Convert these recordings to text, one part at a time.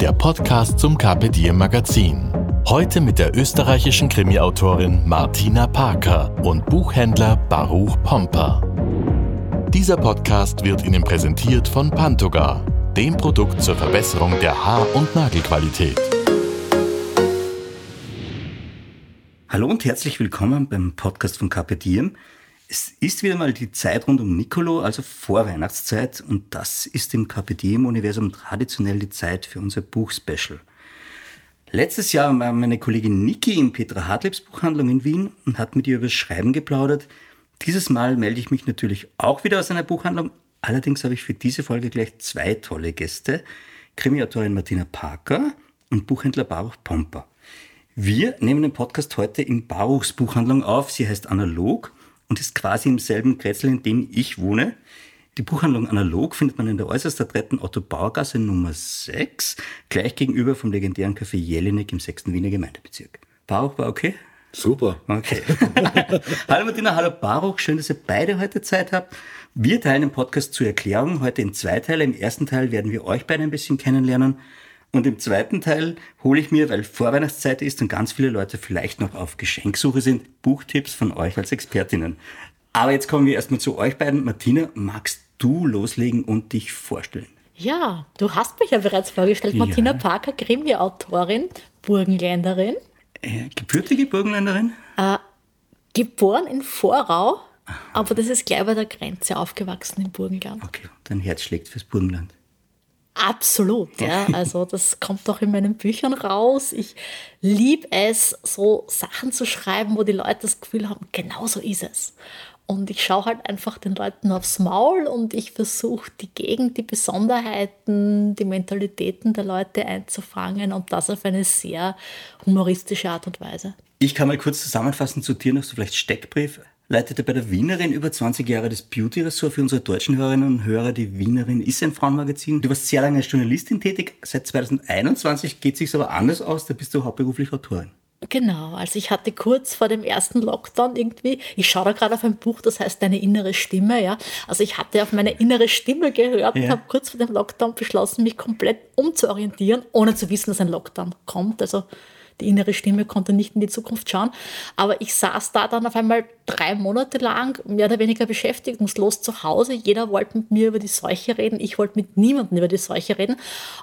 der Podcast zum Carpe Diem Magazin. Heute mit der österreichischen Krimiautorin Martina Parker und Buchhändler Baruch Pomper. Dieser Podcast wird Ihnen präsentiert von Pantoga, dem Produkt zur Verbesserung der Haar- und Nagelqualität. Hallo und herzlich willkommen beim Podcast von Carpe Diem. Es ist wieder mal die Zeit rund um Nicolo, also Vorweihnachtszeit, und das ist im Carpe Diem-Universum traditionell die Zeit für unser Buchspecial. Letztes Jahr war meine Kollegin Niki in Petra Hartliebs Buchhandlung in Wien und hat mit ihr über Schreiben geplaudert. Dieses Mal melde ich mich natürlich auch wieder aus einer Buchhandlung. Allerdings habe ich für diese Folge gleich zwei tolle Gäste. Krimiautorin Martina Parker und Buchhändler Baruch Pomper. Wir nehmen den Podcast heute in Baruchs Buchhandlung auf. Sie heißt Analog und ist quasi im selben Kretzel, in dem ich wohne. Die Buchhandlung Analog findet man in der äußerst adretten Otto Bauergasse Nummer 6, gleich gegenüber vom legendären Café Jelinek im 6. Wiener Gemeindebezirk. Baruch war okay? Super. Okay. hallo Martina, hallo Baruch, schön, dass ihr beide heute Zeit habt. Wir teilen den Podcast zur Erklärung heute in zwei Teile. Im ersten Teil werden wir euch beide ein bisschen kennenlernen. Und im zweiten Teil hole ich mir, weil Vorweihnachtszeit ist und ganz viele Leute vielleicht noch auf Geschenksuche sind, Buchtipps von euch als Expertinnen. Aber jetzt kommen wir erstmal zu euch beiden. Martina, magst du loslegen und dich vorstellen? Ja, du hast mich ja bereits vorgestellt. Ja. Martina Parker, Krimi-Autorin, Burgenländerin, Äh, gebürtige Burgenländerin? geboren in Vorau, aber das ist gleich bei der Grenze aufgewachsen im Burgenland. Okay, dein Herz schlägt fürs Burgenland. Absolut, ja. Also das kommt auch in meinen Büchern raus. Ich liebe es, so Sachen zu schreiben, wo die Leute das Gefühl haben, genau so ist es. Und ich schaue halt einfach den Leuten aufs Maul und ich versuche die Gegend, die Besonderheiten, die Mentalitäten der Leute einzufangen und das auf eine sehr humoristische Art und Weise. Ich kann mal kurz zusammenfassen, zu dir noch so vielleicht Steckbrief. Leitete bei der Wienerin über 20 Jahre das Beauty-Ressort für unsere deutschen Hörerinnen und Hörer. Die Wienerin ist ein Frauenmagazin. Du warst sehr lange als Journalistin tätig. Seit 2021 geht sich's aber anders aus. Da bist du hauptberuflich Autorin. Genau, also ich hatte kurz vor dem ersten Lockdown irgendwie, ich schaue da gerade auf ein Buch, das heißt Deine innere Stimme, ja. Also ich hatte auf meine innere Stimme gehört und Ja. habe kurz vor dem Lockdown beschlossen, mich komplett umzuorientieren, ohne zu wissen, dass ein Lockdown kommt. Also die innere Stimme konnte nicht in die Zukunft schauen. Aber ich saß da dann auf einmal drei Monate lang mehr oder weniger beschäftigungslos zu Hause. Jeder wollte mit mir über die Seuche reden. Ich wollte mit niemandem über die Seuche reden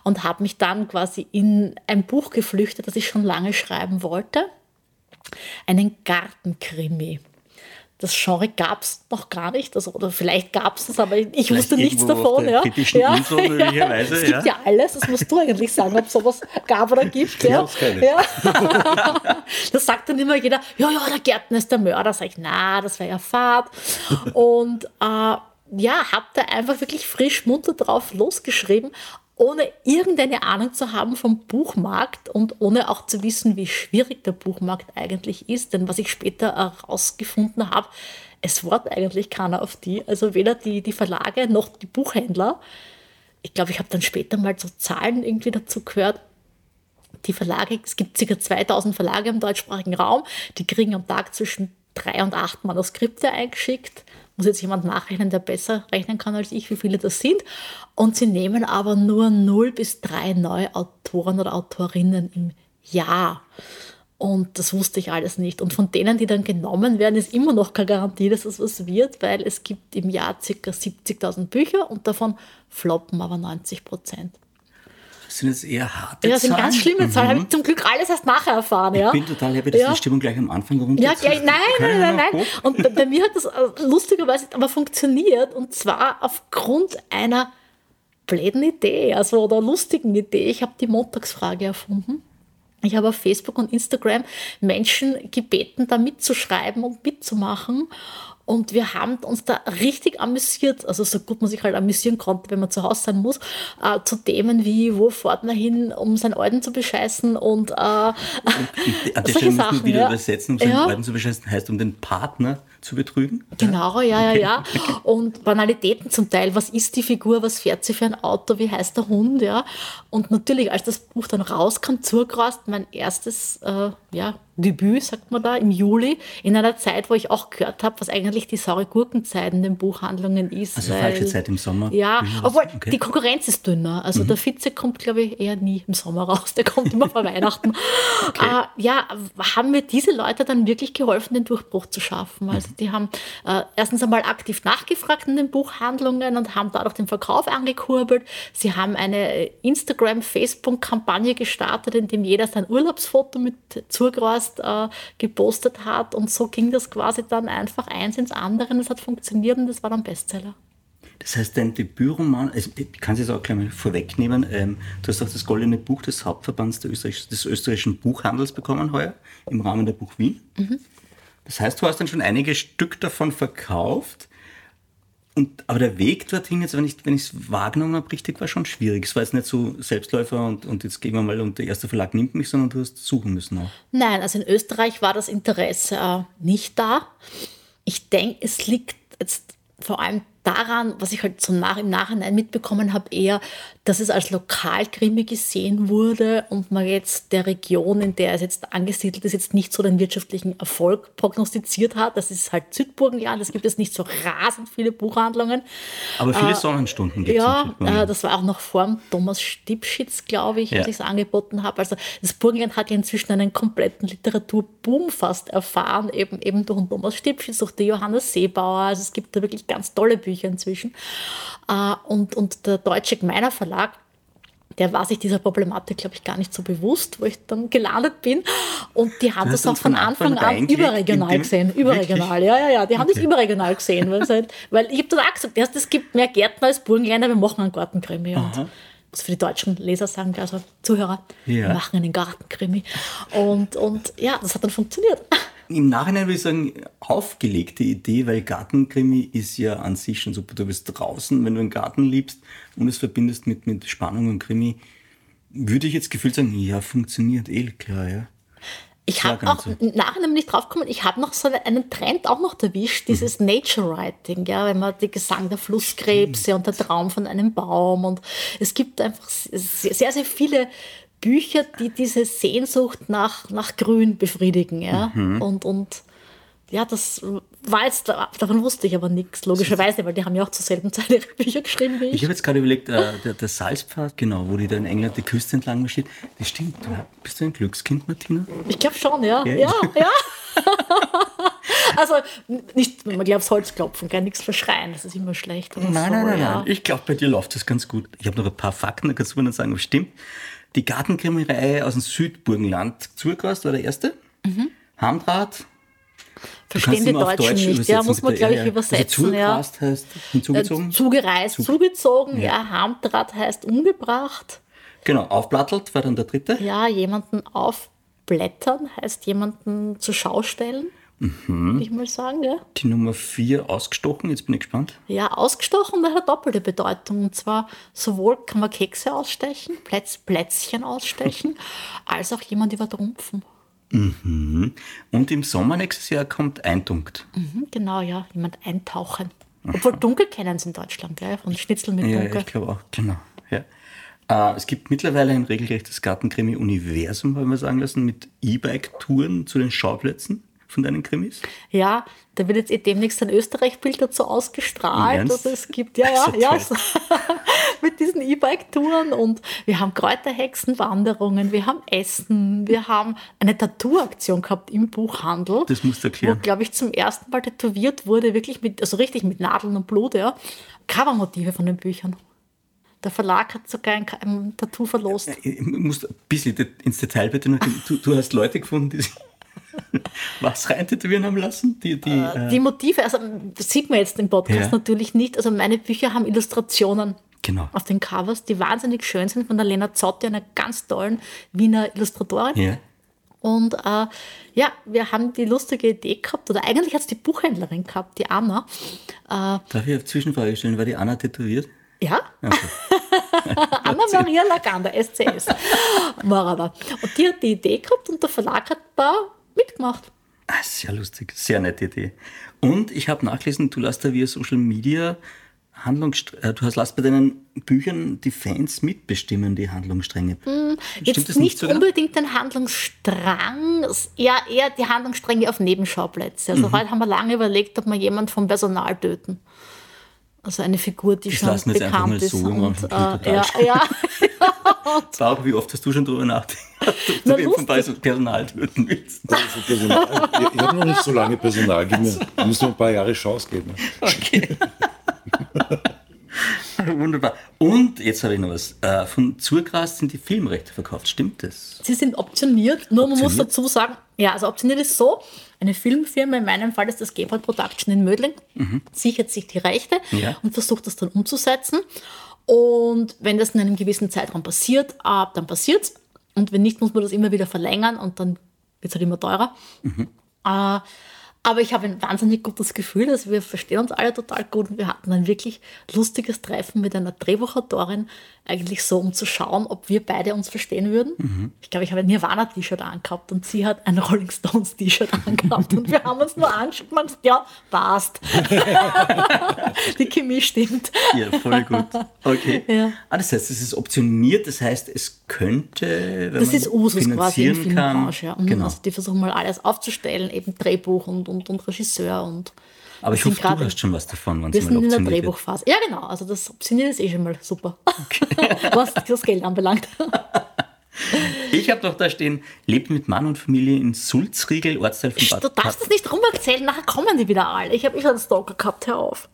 und habe mich dann quasi in ein Buch geflüchtet, das ich schon lange schreiben wollte. Einen Gartenkrimi. Das Genre gab es noch gar nicht, also, oder vielleicht gab es es, aber ich Vielleicht wusste nichts davon. Ja. britischen Insel möglicherweise, Es gibt ja. ja alles, das musst du eigentlich sagen, ob sowas gab oder gibt. Ja. Ja. Das sagt dann immer jeder, ja, ja, der Gärtner ist der Mörder. Sag ich, na, das wäre ja Fahrt. Und äh, ja, hab da einfach wirklich frisch munter drauf losgeschrieben, ohne irgendeine Ahnung zu haben vom Buchmarkt und ohne auch zu wissen, wie schwierig der Buchmarkt eigentlich ist. Denn was ich später herausgefunden habe, es wart eigentlich keiner auf die, also weder die, die Verlage noch die Buchhändler. Ich glaube, ich habe dann später mal so Zahlen irgendwie dazu gehört, die Verlage, es gibt ca. 2000 Verlage im deutschsprachigen Raum, die kriegen am Tag zwischen drei und acht Manuskripte eingeschickt. Muss jetzt jemand nachrechnen, der besser rechnen kann als ich, wie viele das sind. Und sie nehmen aber nur 0 bis 3 neue Autoren oder Autorinnen im Jahr. Und das wusste ich alles nicht. Und von denen, die dann genommen werden, ist immer noch keine Garantie, dass es was wird, weil es gibt im Jahr ca. 70.000 Bücher und davon floppen aber 90 Prozent. Das sind jetzt eher harte Ja, das sind Zahlen. ganz schlimme Zahlen. Habe Mhm. ich zum Glück alles erst nachher erfahren. Ja. Ich bin total happy, dass Ja. die Stimmung gleich am Anfang runter Ja, gleich, nein, nein, nein, nein. Und bei, bei mir hat das äh, lustigerweise aber funktioniert und zwar aufgrund einer blöden Idee, also oder lustigen Idee. Ich habe die Montagsfrage erfunden. Ich habe auf Facebook und Instagram Menschen gebeten, da mitzuschreiben und mitzumachen. Und wir haben uns da richtig amüsiert, also so gut man sich halt amüsieren konnte, wenn man zu Hause sein muss, äh, zu Themen wie, wo fährt man hin, um seinen Alten zu bescheißen und äh, An der solche Stelle muss Sachen. man wieder ja. übersetzen, um seinen Ja. Alten zu bescheißen, heißt um den Partner zu betrügen. Genau, ja, ja, ja. Und Banalitäten zum Teil. Was ist die Figur? Was fährt sie für ein Auto? Wie heißt der Hund? Ja. Und natürlich, als das Buch dann rauskam, zugerast, mein erstes äh, ja, Debüt, sagt man da, im Juli, in einer Zeit, wo ich auch gehört habe, was eigentlich die saure Gurkenzeit in den Buchhandlungen ist. Also weil- falsche Zeit im Sommer. Ja, obwohl Okay. Mhm. die Konkurrenz ist dünner. Also der Vize kommt, glaube ich, eher nie im Sommer raus. Der kommt immer vor Weihnachten. Äh, ja, haben mir diese Leute dann wirklich geholfen, den Durchbruch zu schaffen. Also Mhm. die haben äh, erstens einmal aktiv nachgefragt in den Buchhandlungen und haben dadurch den Verkauf angekurbelt. Sie haben eine Instagram-Facebook-Kampagne gestartet, in dem jeder sein Urlaubsfoto mit Zurgrast äh, gepostet hat. Und so ging das quasi dann einfach eins ins andere. Und es hat funktioniert und das war dann Bestseller. Das heißt, dein Debütroman, also ich kann es jetzt auch gleich mal vorwegnehmen, ähm, du hast auch das Goldene Buch des Hauptverbands Österreich, des österreichischen Buchhandels bekommen heuer im Rahmen der Buch Wien. Das heißt, du hast dann schon einige Stück davon verkauft. Und, aber der Weg dorthin, jetzt, wenn ich es wahrgenommen habe, richtig war schon schwierig. Es war jetzt nicht so Selbstläufer und, und jetzt gehen wir mal und der erste Verlag nimmt mich, sondern du hast suchen müssen auch. Nein, also in Österreich war das Interesse äh, nicht da. Ich denke, es liegt jetzt vor allem daran, was ich halt so nach, im Nachhinein mitbekommen habe, eher, dass es als Lokalkrimi gesehen wurde und man jetzt der Region, in der es jetzt angesiedelt ist, jetzt nicht so den wirtschaftlichen Erfolg prognostiziert hat. Das ist halt Südburgenland, es gibt jetzt nicht so rasend viele Buchhandlungen. Aber viele Sonnenstunden gibt es Ja, äh, das war auch noch vor dem Thomas Stipschitz, glaube ich, Ja. als ich es angeboten habe. Also das Burgenland hat ja inzwischen einen kompletten Literaturboom fast erfahren, eben, eben durch den Thomas Stipschitz, durch die Johannes Seebauer. Also es gibt da wirklich ganz tolle Bücher inzwischen. Äh, Und, und der Deutsche Gemeiner Verlag, der war sich dieser Problematik, glaube ich, gar nicht so bewusst, wo ich dann gelandet bin. Und die haben das auch von Anfang Anfang an überregional gesehen. Überregional, ja, ja, ja. Die haben das überregional gesehen. Weil, halt, weil ich habe dann auch gesagt, es gibt mehr Gärtner als Burgenländer, wir machen einen Gartenkrimi. Und muss für die deutschen Leser sagen, also Zuhörer, Ja. wir machen einen Gartenkrimi. Und, und ja, das hat dann funktioniert. Im Nachhinein würde ich sagen, aufgelegte Idee, weil Gartenkrimi ist ja an sich schon super. Du bist draußen, wenn du einen Garten liebst und es verbindest mit, mit Spannung und Krimi, würde ich jetzt gefühlt sagen, ja, funktioniert eh klar, ja. Ich habe auch im Nachhinein nicht draufgekommen, ich habe noch so einen Trend auch noch erwischt, dieses Mhm. Nature Writing, ja, wenn man die Gesang der Flusskrebse und der Traum von einem Baum und es gibt einfach sehr sehr viele Bücher, die diese Sehnsucht nach, nach Grün befriedigen, ja, Mhm. und, und ja, das war jetzt, davon wusste ich aber nichts, logischerweise, weil die haben ja auch zur selben Zeit ihre Bücher geschrieben wie Ich ich. habe jetzt gerade überlegt, äh, der, der Salzpfad, genau, wo die da in England die Küste entlang marschiert, das stimmt. Bist du ein Glückskind, Martina? Ich glaube schon, ja. Ja, Ja, ja. also nicht, man glaubt, Holz klopfen, gar nichts verschreien, das ist immer schlecht. Nein, so, nein, nein, ja. nein. Ich glaube, bei dir läuft das ganz gut. Ich habe noch ein paar Fakten, da kannst du mir dann sagen, ob es stimmt. Die Gartenkrimi-Reihe aus dem Südburgenland, Zurgast war der erste. Hamdraht. Du kannst Verstehen die Deutschen Deutsch nicht, ja, muss man, glaube ich, ja. übersetzen. Also ja. Heißt hinzugezogen. Äh, Zugereist, zugezogen, Ja. ja. Hamdraht heißt umgebracht. genau, aufplattelt war dann der dritte. Ja, jemanden aufblättern heißt jemanden zur Schau stellen, Mhm. ich mal sagen, ja. Die Nummer vier ausgestochen, jetzt bin ich gespannt. Ja, ausgestochen, das hat doppelte Bedeutung. Und zwar sowohl kann man Kekse ausstechen, Plätz, Plätzchen ausstechen, als auch jemand übertrumpfen. Und im Sommer nächstes Jahr kommt Eindunkt. Mhm, genau, ja, jemand eintauchen. Obwohl dunkel kennen sie in Deutschland, gell? Von Schnitzel mit Ja, dunkel. ich glaube auch, genau. Ja. Äh, es gibt mittlerweile ein regelrechtes Gartenkrimi-Universum, haben wir sagen lassen, mit E-Bike-Touren zu den Schauplätzen von deinen Krimis. Ja, da wird jetzt eh demnächst ein Österreich-Bild dazu ausgestrahlt, dass Ernst? es gibt. Ja, ja, ja. So, mit diesen E-Bike-Touren und wir haben Kräuterhexenwanderungen, wir haben Essen, wir haben eine Tattoo-Aktion gehabt im Buchhandel. Das musst du Wo, erklären. glaube ich, zum ersten Mal tätowiert wurde, wirklich mit, also richtig mit Nadeln und Blut, ja. Covermotive von den Büchern. Der Verlag hat sogar ein, ein Tattoo verlost. Ich muss ein bisschen ins Detail bitte. Du, du hast Leute gefunden, die sich was rein tätowieren haben lassen? Die, die, äh, Die Motive, also das sieht man jetzt im Podcast Ja. natürlich nicht. Also meine Bücher haben Illustrationen Genau. auf den Covers, die wahnsinnig schön sind, von der Lena Zotti, einer ganz tollen Wiener Illustratorin. Ja. Und äh, ja, wir haben die lustige Idee gehabt, oder eigentlich hat es die Buchhändlerin gehabt, die Anna. Darf ich eine Zwischenfrage stellen? War die Anna tätowiert? Ja, Okay. Anna Maria Laganda, SCS. War aber. Und die hat die Idee gehabt und der Verlag hat da mitgemacht. Ah, sehr lustig, sehr nette Idee. Und ich habe nachgelesen, du lässt da via Social Media Handlungsstr äh, du hast lässt bei deinen Büchern die Fans mitbestimmen, die Handlungsstränge. Hm, Jetzt nicht so genau? unbedingt den Handlungsstrang, eher, eher die Handlungsstränge auf Nebenschauplätze. Mhm. Also heute haben wir lange überlegt, ob wir jemand vom Personal töten. Also eine Figur, die Das schon wir jetzt einfach bekannt mal ist. so im und, Anfang äh, total ja, ja, Bauch, wie oft hast du schon drüber nachgedacht, ob du vom lustig. Personal töten willst? Also Personal, ich ich habe noch nicht so lange Personal, gib mir, ich muss noch ein paar Jahre Chance geben. Okay. Wunderbar. Und jetzt habe ich noch was. Äh, von Zurgras sind die Filmrechte verkauft. Stimmt das? sie sind optioniert, nur man muss Optioniert? dazu sagen, ja, also optioniert ist so, eine Filmfirma, in meinem Fall ist das Gebhardt Production in Mödling, sichert sich die Rechte Ja. und versucht das dann umzusetzen. Und wenn das in einem gewissen Zeitraum passiert, äh, dann passiert's. Und wenn nicht, muss man das immer wieder verlängern und dann wird es halt immer teurer. Äh, aber ich habe ein wahnsinnig gutes Gefühl, dass wir verstehen uns alle total gut und wir hatten ein wirklich lustiges Treffen mit einer Drehbuchautorin, eigentlich so, um zu schauen, ob wir beide uns verstehen würden. Ich glaube, ich habe ein Nirvana-T-Shirt angehabt und sie hat ein Rolling Stones-T-Shirt angehabt und wir haben uns nur angeschaut und gesagt, ja, passt. Die Chemie stimmt. Ja, voll gut. Okay. Ja. Ah, das heißt, es ist optioniert, das heißt, es könnte, wenn Das man ist Usus quasi in. Filmbranche. Ja. Mhm. Genau. Also die versuchen mal alles aufzustellen, eben Drehbuch und, und, und Regisseur und Aber ich hoffe, du hast schon was davon, wenn Wir es sind mal in der wird. Drehbuchphase. Ja, genau. Also das Optionieren ist eh schon mal super. Was das Geld anbelangt. Ich habe doch da stehen, lebt mit Mann und Familie in Sulzriegel, Ortsteil von Bad Du darfst das nicht rumerzählen, nachher kommen die wieder alle. Ich habe eh schon einen Stalker gehabt, hör auf.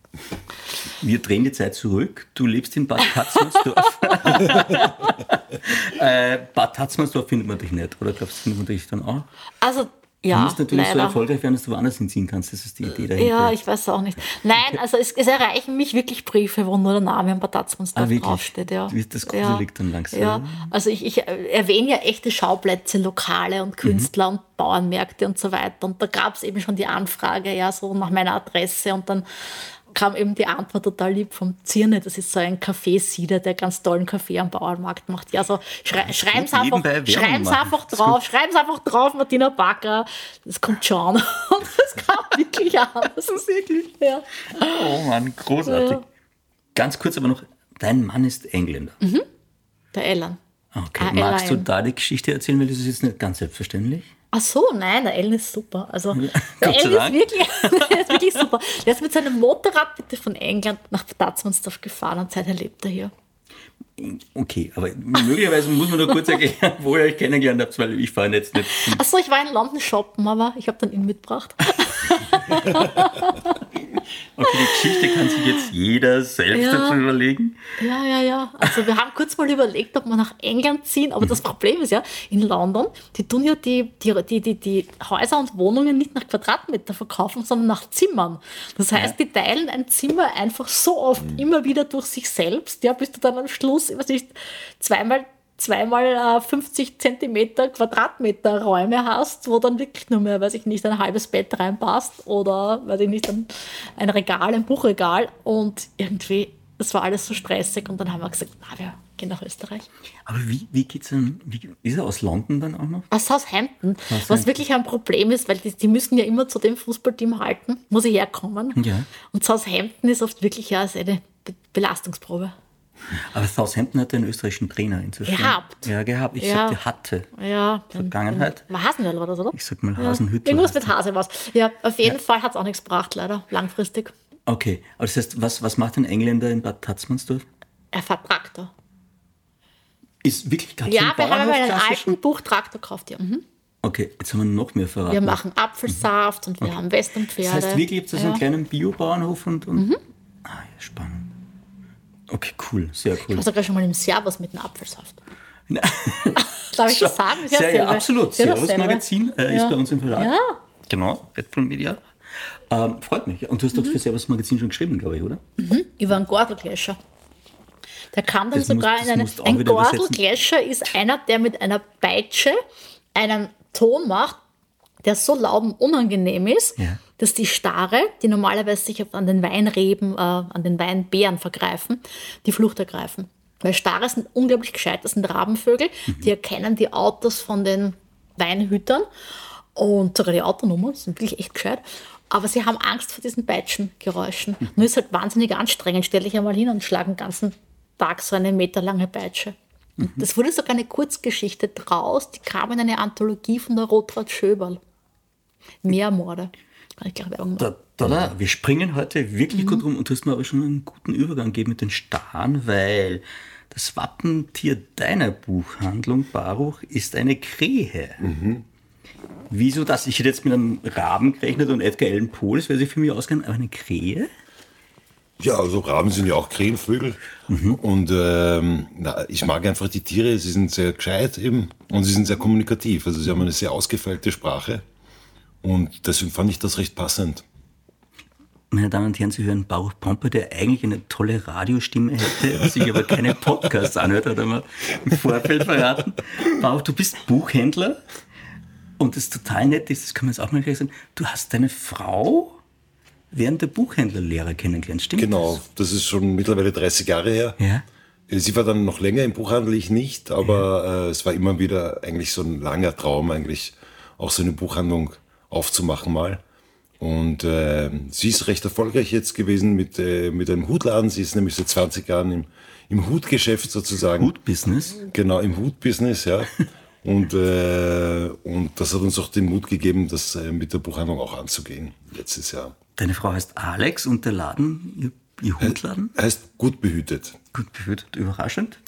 Wir drehen die Zeit zurück. Du lebst in Bad Tatzmannsdorf. äh, Bad Tatzmannsdorf findet man dich nicht, oder glaubst du, findet man dich dann auch? Also, Du ja, musst natürlich so leider. erfolgreich werden, dass du woanders hinziehen kannst. Das ist die Idee dahinter. Ja, ich weiß auch nicht. Nein, also es, es erreichen mich wirklich Briefe, wo nur der Name am Badatzmannsdorf Ah, wirklich? draufsteht. Ja. Wie das gruselig ja. dann langsam? Ja, also ich, ich erwähne ja echte Schauplätze, Lokale und Künstler Mhm. und Bauernmärkte und so weiter. Und da gab es eben schon die Anfrage, ja, so nach meiner Adresse. Und dann kam eben die Antwort total lieb vom Zirne. Das ist so ein Kaffeesieder, der ganz tollen Kaffee am Bauernmarkt macht. Ja, so schrei, schreiben's einfach, nebenbei Werbung schreiben's machen. einfach drauf, schreiben's einfach drauf, Martina Backer. Das kommt schon. Und das kam wirklich an. Das ist wirklich, ja. Oh Mann, großartig. Ja. Ganz kurz aber noch, dein Mann ist Engländer. Der Ellen. Okay. Ah, Magst du da die Geschichte erzählen, weil das ist jetzt nicht ganz selbstverständlich? Ach so, nein, der Ellen ist super. Also, der Ellen ist wirklich, der ist wirklich super. Der ist mit seinem Motorrad bitte von England nach Tatzmannsdorf gefahren und seither lebt er hier. Okay, aber möglicherweise muss man nur kurz erklären, wo ihr euch kennengelernt habt, weil ich fahre jetzt nicht. Ach so, ich war in London shoppen, aber ich habe dann ihn mitgebracht. Okay, die Geschichte kann sich jetzt jeder selbst Ja. dazu überlegen. Ja, ja, ja. Also wir haben kurz mal überlegt, ob wir nach England ziehen, aber das Problem ist ja, in London, die tun ja die, die, die, die, Häuser und Wohnungen nicht nach Quadratmeter verkaufen, sondern nach Zimmern. Das heißt, die teilen ein Zimmer einfach so oft immer wieder durch sich selbst, ja, bis du dann am Schluss, ich weiß nicht, zweimal zweimal äh, 50 Zentimeter Quadratmeter Räume hast, wo dann wirklich nur mehr, weiß ich nicht, ein halbes Bett reinpasst oder, weiß ich nicht, ein, ein Regal, ein Buchregal und irgendwie, das war alles so stressig und dann haben wir gesagt, na, wir gehen nach Österreich. Aber wie, wie geht's denn? Wie, ist er aus London dann auch noch? Aus Southampton, was Southampton. wirklich ein Problem ist, weil die, die müssen ja immer zu dem Fußballteam halten, muss ich herkommen. Ja. Und Southampton ist oft wirklich ja eine Be Belastungsprobe. Aber Southampton hatte einen österreichischen Trainer inzwischen. Gehabt. Ja, gehabt. Ich Ja. sagte hatte. Ja. Vergangenheit. War Hasenwell war das, oder? Ich sag mal Hasenhüttl. Irgendwas mit Hase was. Ja, auf jeden Fall hat es auch nichts gebracht, leider, langfristig. Okay, aber das heißt, was, was macht ein Engländer in Bad Tatzmannsdorf? Er fährt Traktor. Ist wirklich gerade Ja, wir haben einen alten Buchtraktor gekauft, ja. Mhm. Okay, jetzt haben wir noch mehr verraten. Wir machen Apfelsaft und wir haben Westernpferde. das heißt wirklich, gibt es so einen ja. kleinen Biobauernhof und. und Ah, ja, spannend. Okay, cool, sehr Ich cool. war sogar schon mal im Servus mit einem Apfelsaft. Darf ich das sagen? Ist ja sehr, ja, absolut. Ist Servus. Magazin äh, ist Ja. bei uns im Verlag. Ja. Genau, Red Bull Media. Ähm, freut mich. Und du hast doch Mhm. für Servus Magazin schon geschrieben, glaube ich, oder? Über einen Gordelkläscher. Der kam dann Das sogar das in eine, ein. Gordelgläscher ist einer, der mit einer Peitsche einen Ton macht, der so laut und unangenehm ist, Ja. Dass die Stare, die normalerweise sich an den Weinreben, äh, an den Weinbeeren vergreifen, die Flucht ergreifen. Weil Stare sind unglaublich gescheit, das sind Rabenvögel, Mhm. die erkennen die Autos von den Weinhütern und sogar die Autonummern, sind wirklich echt gescheit. Aber sie haben Angst vor diesen Peitschengeräuschen. Mhm. Nur ist halt wahnsinnig anstrengend. Stell dich einmal hin und schlag den ganzen Tag so eine meterlange Peitsche. Mhm. Das wurde sogar eine Kurzgeschichte draus, die kam in eine Anthologie von der Rotraud Schöberl. Meermorde. Ich gleich Werbung machen. Da, da, da. Wir springen heute wirklich gut rum und du hast mir aber schon einen guten Übergang gegeben mit den Staren, weil das Wappentier deiner Buchhandlung, Baruch, ist eine Krähe. Wieso das? Ich hätte jetzt mit einem Raben gerechnet und Edgar Allan Poe, das wäre sich für mich ausgegangen, aber eine Krähe? Ja, also Raben sind ja auch Krähenvögel. Und ähm, na, ich mag einfach die Tiere, sie sind sehr gescheit eben und sie sind sehr kommunikativ. Also sie haben eine sehr ausgefeilte Sprache. Und deswegen fand ich das recht passend. Meine Damen und Herren, Sie hören Baruch Pomper, der eigentlich eine tolle Radiostimme hätte, sich aber keine Podcasts anhört, hat er mir im Vorfeld verraten. Baruch, du bist Buchhändler und das total nett ist, das kann man jetzt auch mal gleich sagen, du hast deine Frau während der Buchhändlerlehre kennengelernt, stimmt Genau, das ist schon mittlerweile 30 Jahre her. das? Ja. Sie war dann noch länger im Buchhandel, ich nicht, aber äh, es war immer wieder eigentlich so ein langer Traum, eigentlich auch so eine Buchhandlung aufzumachen mal. Und äh, sie ist recht erfolgreich jetzt gewesen mit, äh, mit einem Hutladen. Sie ist nämlich seit 20 Jahren im, im Hutgeschäft sozusagen. Hut-Business. Genau, im Hutbusiness, ja. Und, äh, und das hat uns auch den Mut gegeben, das äh, mit der Buchhandlung auch anzugehen, letztes Jahr. Deine Frau heißt Alex und der Laden, ihr, ihr Hutladen, Heißt gut behütet. gut behütet, überraschend.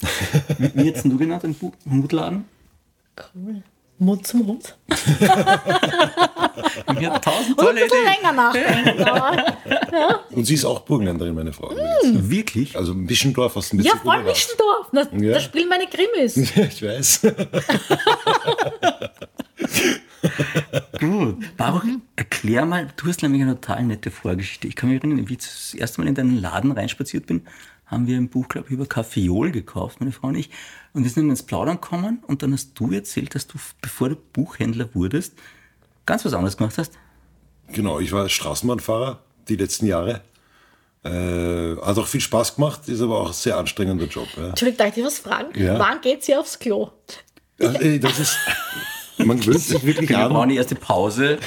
Wie, wie hättest du genannt, den Hutladen? Cool. Mund zum Hund. Ich habe tausend Und ein tolle bisschen Ideen. länger nachdenken. aber- Und sie ist auch Burgenländerin, meine Frau. übrigens. Wirklich? Also Wischendorf aus dem ja, Bezirk voll Oberwart. Wischendorf. Na, Ja. Da spielen meine Krimis. Ja, ich weiß. Gut. Baruch, erklär mal, du hast nämlich eine total nette Vorgeschichte. Ich kann mich erinnern, wie ich das erste Mal in deinen Laden reinspaziert bin, haben wir ein Buch, glaube ich, über Kaffeeol gekauft, meine Frau und ich. Und wir sind dann ins Plaudern gekommen und dann hast du erzählt, dass du, bevor du Buchhändler wurdest, ganz was anderes gemacht hast. Genau, ich war Straßenbahnfahrer die letzten Jahre. Äh, hat auch viel Spaß gemacht, ist aber auch ein sehr anstrengender Job. Ja. Entschuldigung, darf ich dich was fragen? Ja. Wann geht sie aufs Klo? Also, ey, das ist, man gewöhnt sich wirklich Wir brauchen an, die erste Pause.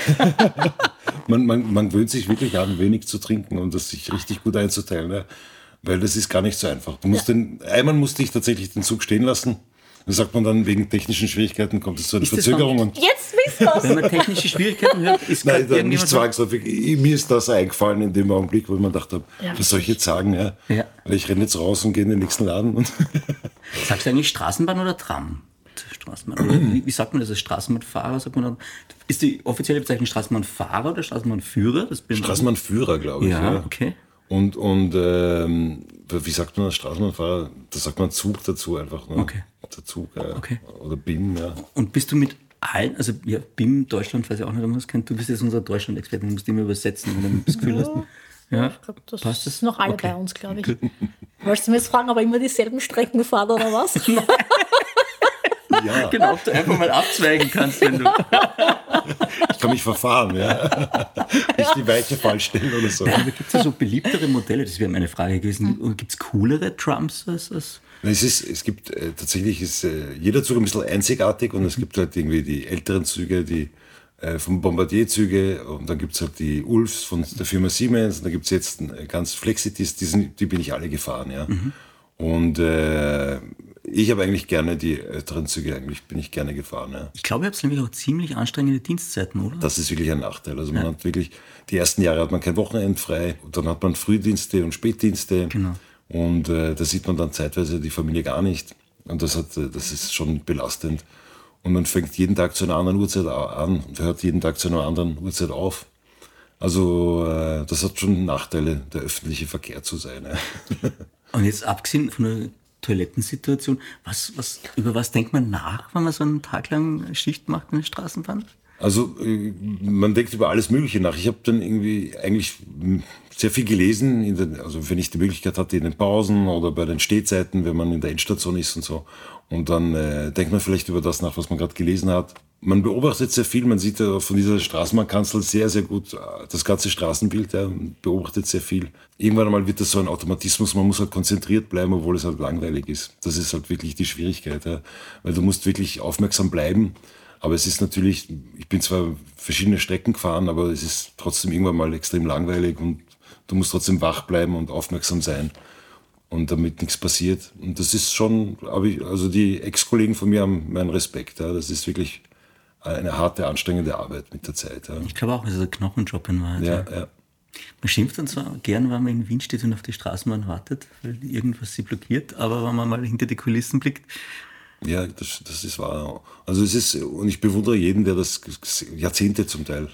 man, man, man gewöhnt sich wirklich an, wenig zu trinken und das sich richtig gut einzuteilen. Ja. Weil das ist gar nicht so einfach. Du musst den, einmal musste ich tatsächlich den Zug stehen lassen. Da sagt man dann, wegen technischen Schwierigkeiten kommt es zu einer Verzögerung. Und Jetzt wissen wir's. Wenn man technische Schwierigkeiten hört, ist Nein, dann nicht zwangsläufig. Mir ist das eingefallen in dem Augenblick, wo ich mir gedacht habe, Ja. was soll ich jetzt sagen? Ja? Ja. Weil ich renne jetzt raus und gehe in den nächsten Laden. Und Sagst du eigentlich Straßenbahn oder Tram? Straßenbahn. Oder wie, sagt man das? Ist Straßenbahnfahrer? Sagt man dann, ist die offizielle Bezeichnung Straßenbahnfahrer oder Straßenbahnführer? Das bin Straßenbahnführer, glaube ich. Ja, okay. Und, und ähm, wie sagt man als Straßenbahnfahrer? Da sagt man Zug dazu einfach. Ne? Okay. Der Zug, ja. Okay. Oder BIM, ja. Und bist du mit allen, also ja, BIM Deutschland, weiß ich auch nicht, ob man das kennt, du bist jetzt unser Deutschland-Experte, du musst immer übersetzen, wenn du das Gefühl hast. Ja, Ich glaub, das passt ist noch alle Okay. bei uns, glaube ich. Wolltest du mir jetzt fragen, ob er immer dieselben Strecken fahrt oder was? Ja, Genau, ob du einfach mal abzweigen kannst, wenn du. ich kann mich verfahren, ja. Nicht die Weiche falsch stellen oder so. Aber gibt es ja so beliebtere Modelle, das wäre meine Frage gewesen. Und gibt es coolere Trumps als, als Es, ist, es gibt äh, tatsächlich ist äh, jeder Zug ein bisschen einzigartig und es gibt halt irgendwie die älteren Züge, die äh, vom Bombardier-Züge und dann gibt es halt die Ulfs von der Firma Siemens und dann gibt es jetzt äh, ganz Flexitis, die, sind, die bin ich alle gefahren, ja. Und äh, ich habe eigentlich gerne die älteren Züge, eigentlich bin ich gerne gefahren, ja. Ich glaube, ihr habt nämlich auch ziemlich anstrengende Dienstzeiten, oder? Das ist wirklich ein Nachteil. Also man hat wirklich, die ersten Jahre hat man kein Wochenend frei und dann hat man Frühdienste und Spätdienste. Genau. Und äh, da sieht man dann zeitweise die Familie gar nicht. Und das, hat, äh, das ist schon belastend. Und man fängt jeden Tag zu einer anderen Uhrzeit an und hört jeden Tag zu einer anderen Uhrzeit auf. Also äh, das hat schon Nachteile, der öffentliche Verkehr zu sein. Ja. Und jetzt abgesehen von der Toilettensituation, was, was, über was denkt man nach, wenn man so einen Tag lang Schicht macht in der Straßenbahn? Also äh, man denkt über alles Mögliche nach. Ich habe dann irgendwie eigentlich sehr viel gelesen, den, also wenn ich die Möglichkeit hatte, in den Pausen oder bei den Stehzeiten, wenn man in der Endstation ist und so. Und dann äh, denkt man vielleicht über das nach, was man gerade gelesen hat. Man beobachtet sehr viel, man sieht ja von dieser Straßenbahnkanzel sehr, sehr gut äh, das ganze Straßenbild, ja, beobachtet sehr viel. Irgendwann einmal wird das so ein Automatismus, man muss halt konzentriert bleiben, obwohl es halt langweilig ist. Das ist halt wirklich die Schwierigkeit, ja, weil du musst wirklich aufmerksam bleiben. Aber es ist natürlich, ich bin zwar verschiedene Strecken gefahren, aber es ist trotzdem irgendwann mal extrem langweilig und du musst trotzdem wach bleiben und aufmerksam sein und damit nichts passiert. Und das ist schon, also die Ex-Kollegen von mir haben meinen Respekt. Ja. Das ist wirklich eine harte, anstrengende Arbeit mit der Zeit. Ja. Ich glaube auch, es ist ein Knochenjob in Wahrheit. Ja, ja. Man schimpft dann zwar gern, wenn man in Wien steht und auf die Straßenbahn wartet, weil irgendwas sie blockiert, aber wenn man mal hinter die Kulissen blickt. Ja, das, das ist wahr. Also es ist, und ich bewundere jeden, der das Jahrzehnte zum Teil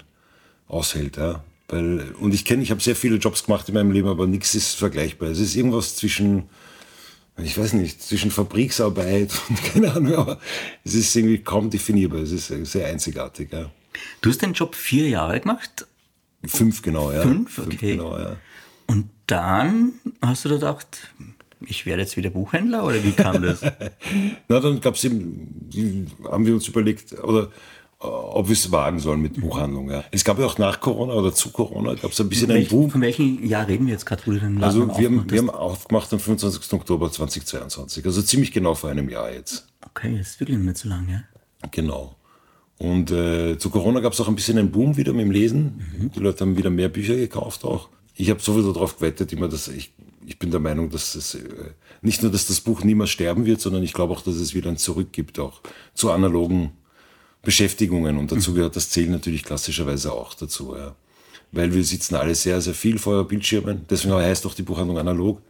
aushält. Ja. Weil, und ich kenne, ich habe sehr viele Jobs gemacht in meinem Leben, aber nichts ist vergleichbar. Es ist irgendwas zwischen, ich weiß nicht, zwischen Fabriksarbeit und keine Ahnung, aber es ist irgendwie kaum definierbar. Es ist sehr einzigartig. Ja. Du hast den Job vier Jahre gemacht? Fünf, genau, ja. Fünf, okay. Fünf, genau, ja. Und dann hast du da gedacht, ich werde jetzt wieder Buchhändler oder wie kam das? Na, dann gab es eben, haben wir uns überlegt, oder ob wir es wagen sollen mit Buchhandlung. Ja. Es gab ja auch nach Corona oder zu Corona, gab es ein bisschen einen Boom. Von welchem Jahr reden wir jetzt gerade, wo du den Laden Also wir haben, wir haben aufgemacht am 25. Oktober 2022, also ziemlich genau vor einem Jahr jetzt. Okay, das ist wirklich nicht so lange, ja? Genau. Und äh, zu Corona gab es auch ein bisschen einen Boom wieder mit dem Lesen. Mhm. Die Leute haben wieder mehr Bücher gekauft auch. Ich habe sowieso darauf gewettet, immer, dass ich, ich bin der Meinung, dass es äh, nicht nur, dass das Buch niemals sterben wird, sondern ich glaube auch, dass es wieder ein Zurück gibt, auch zu analogen Beschäftigungen und dazu mhm. gehört das Zählen natürlich klassischerweise auch dazu. Ja. Weil wir sitzen alle sehr, sehr viel vor Bildschirmen. Deswegen heißt auch die Buchhandlung analog.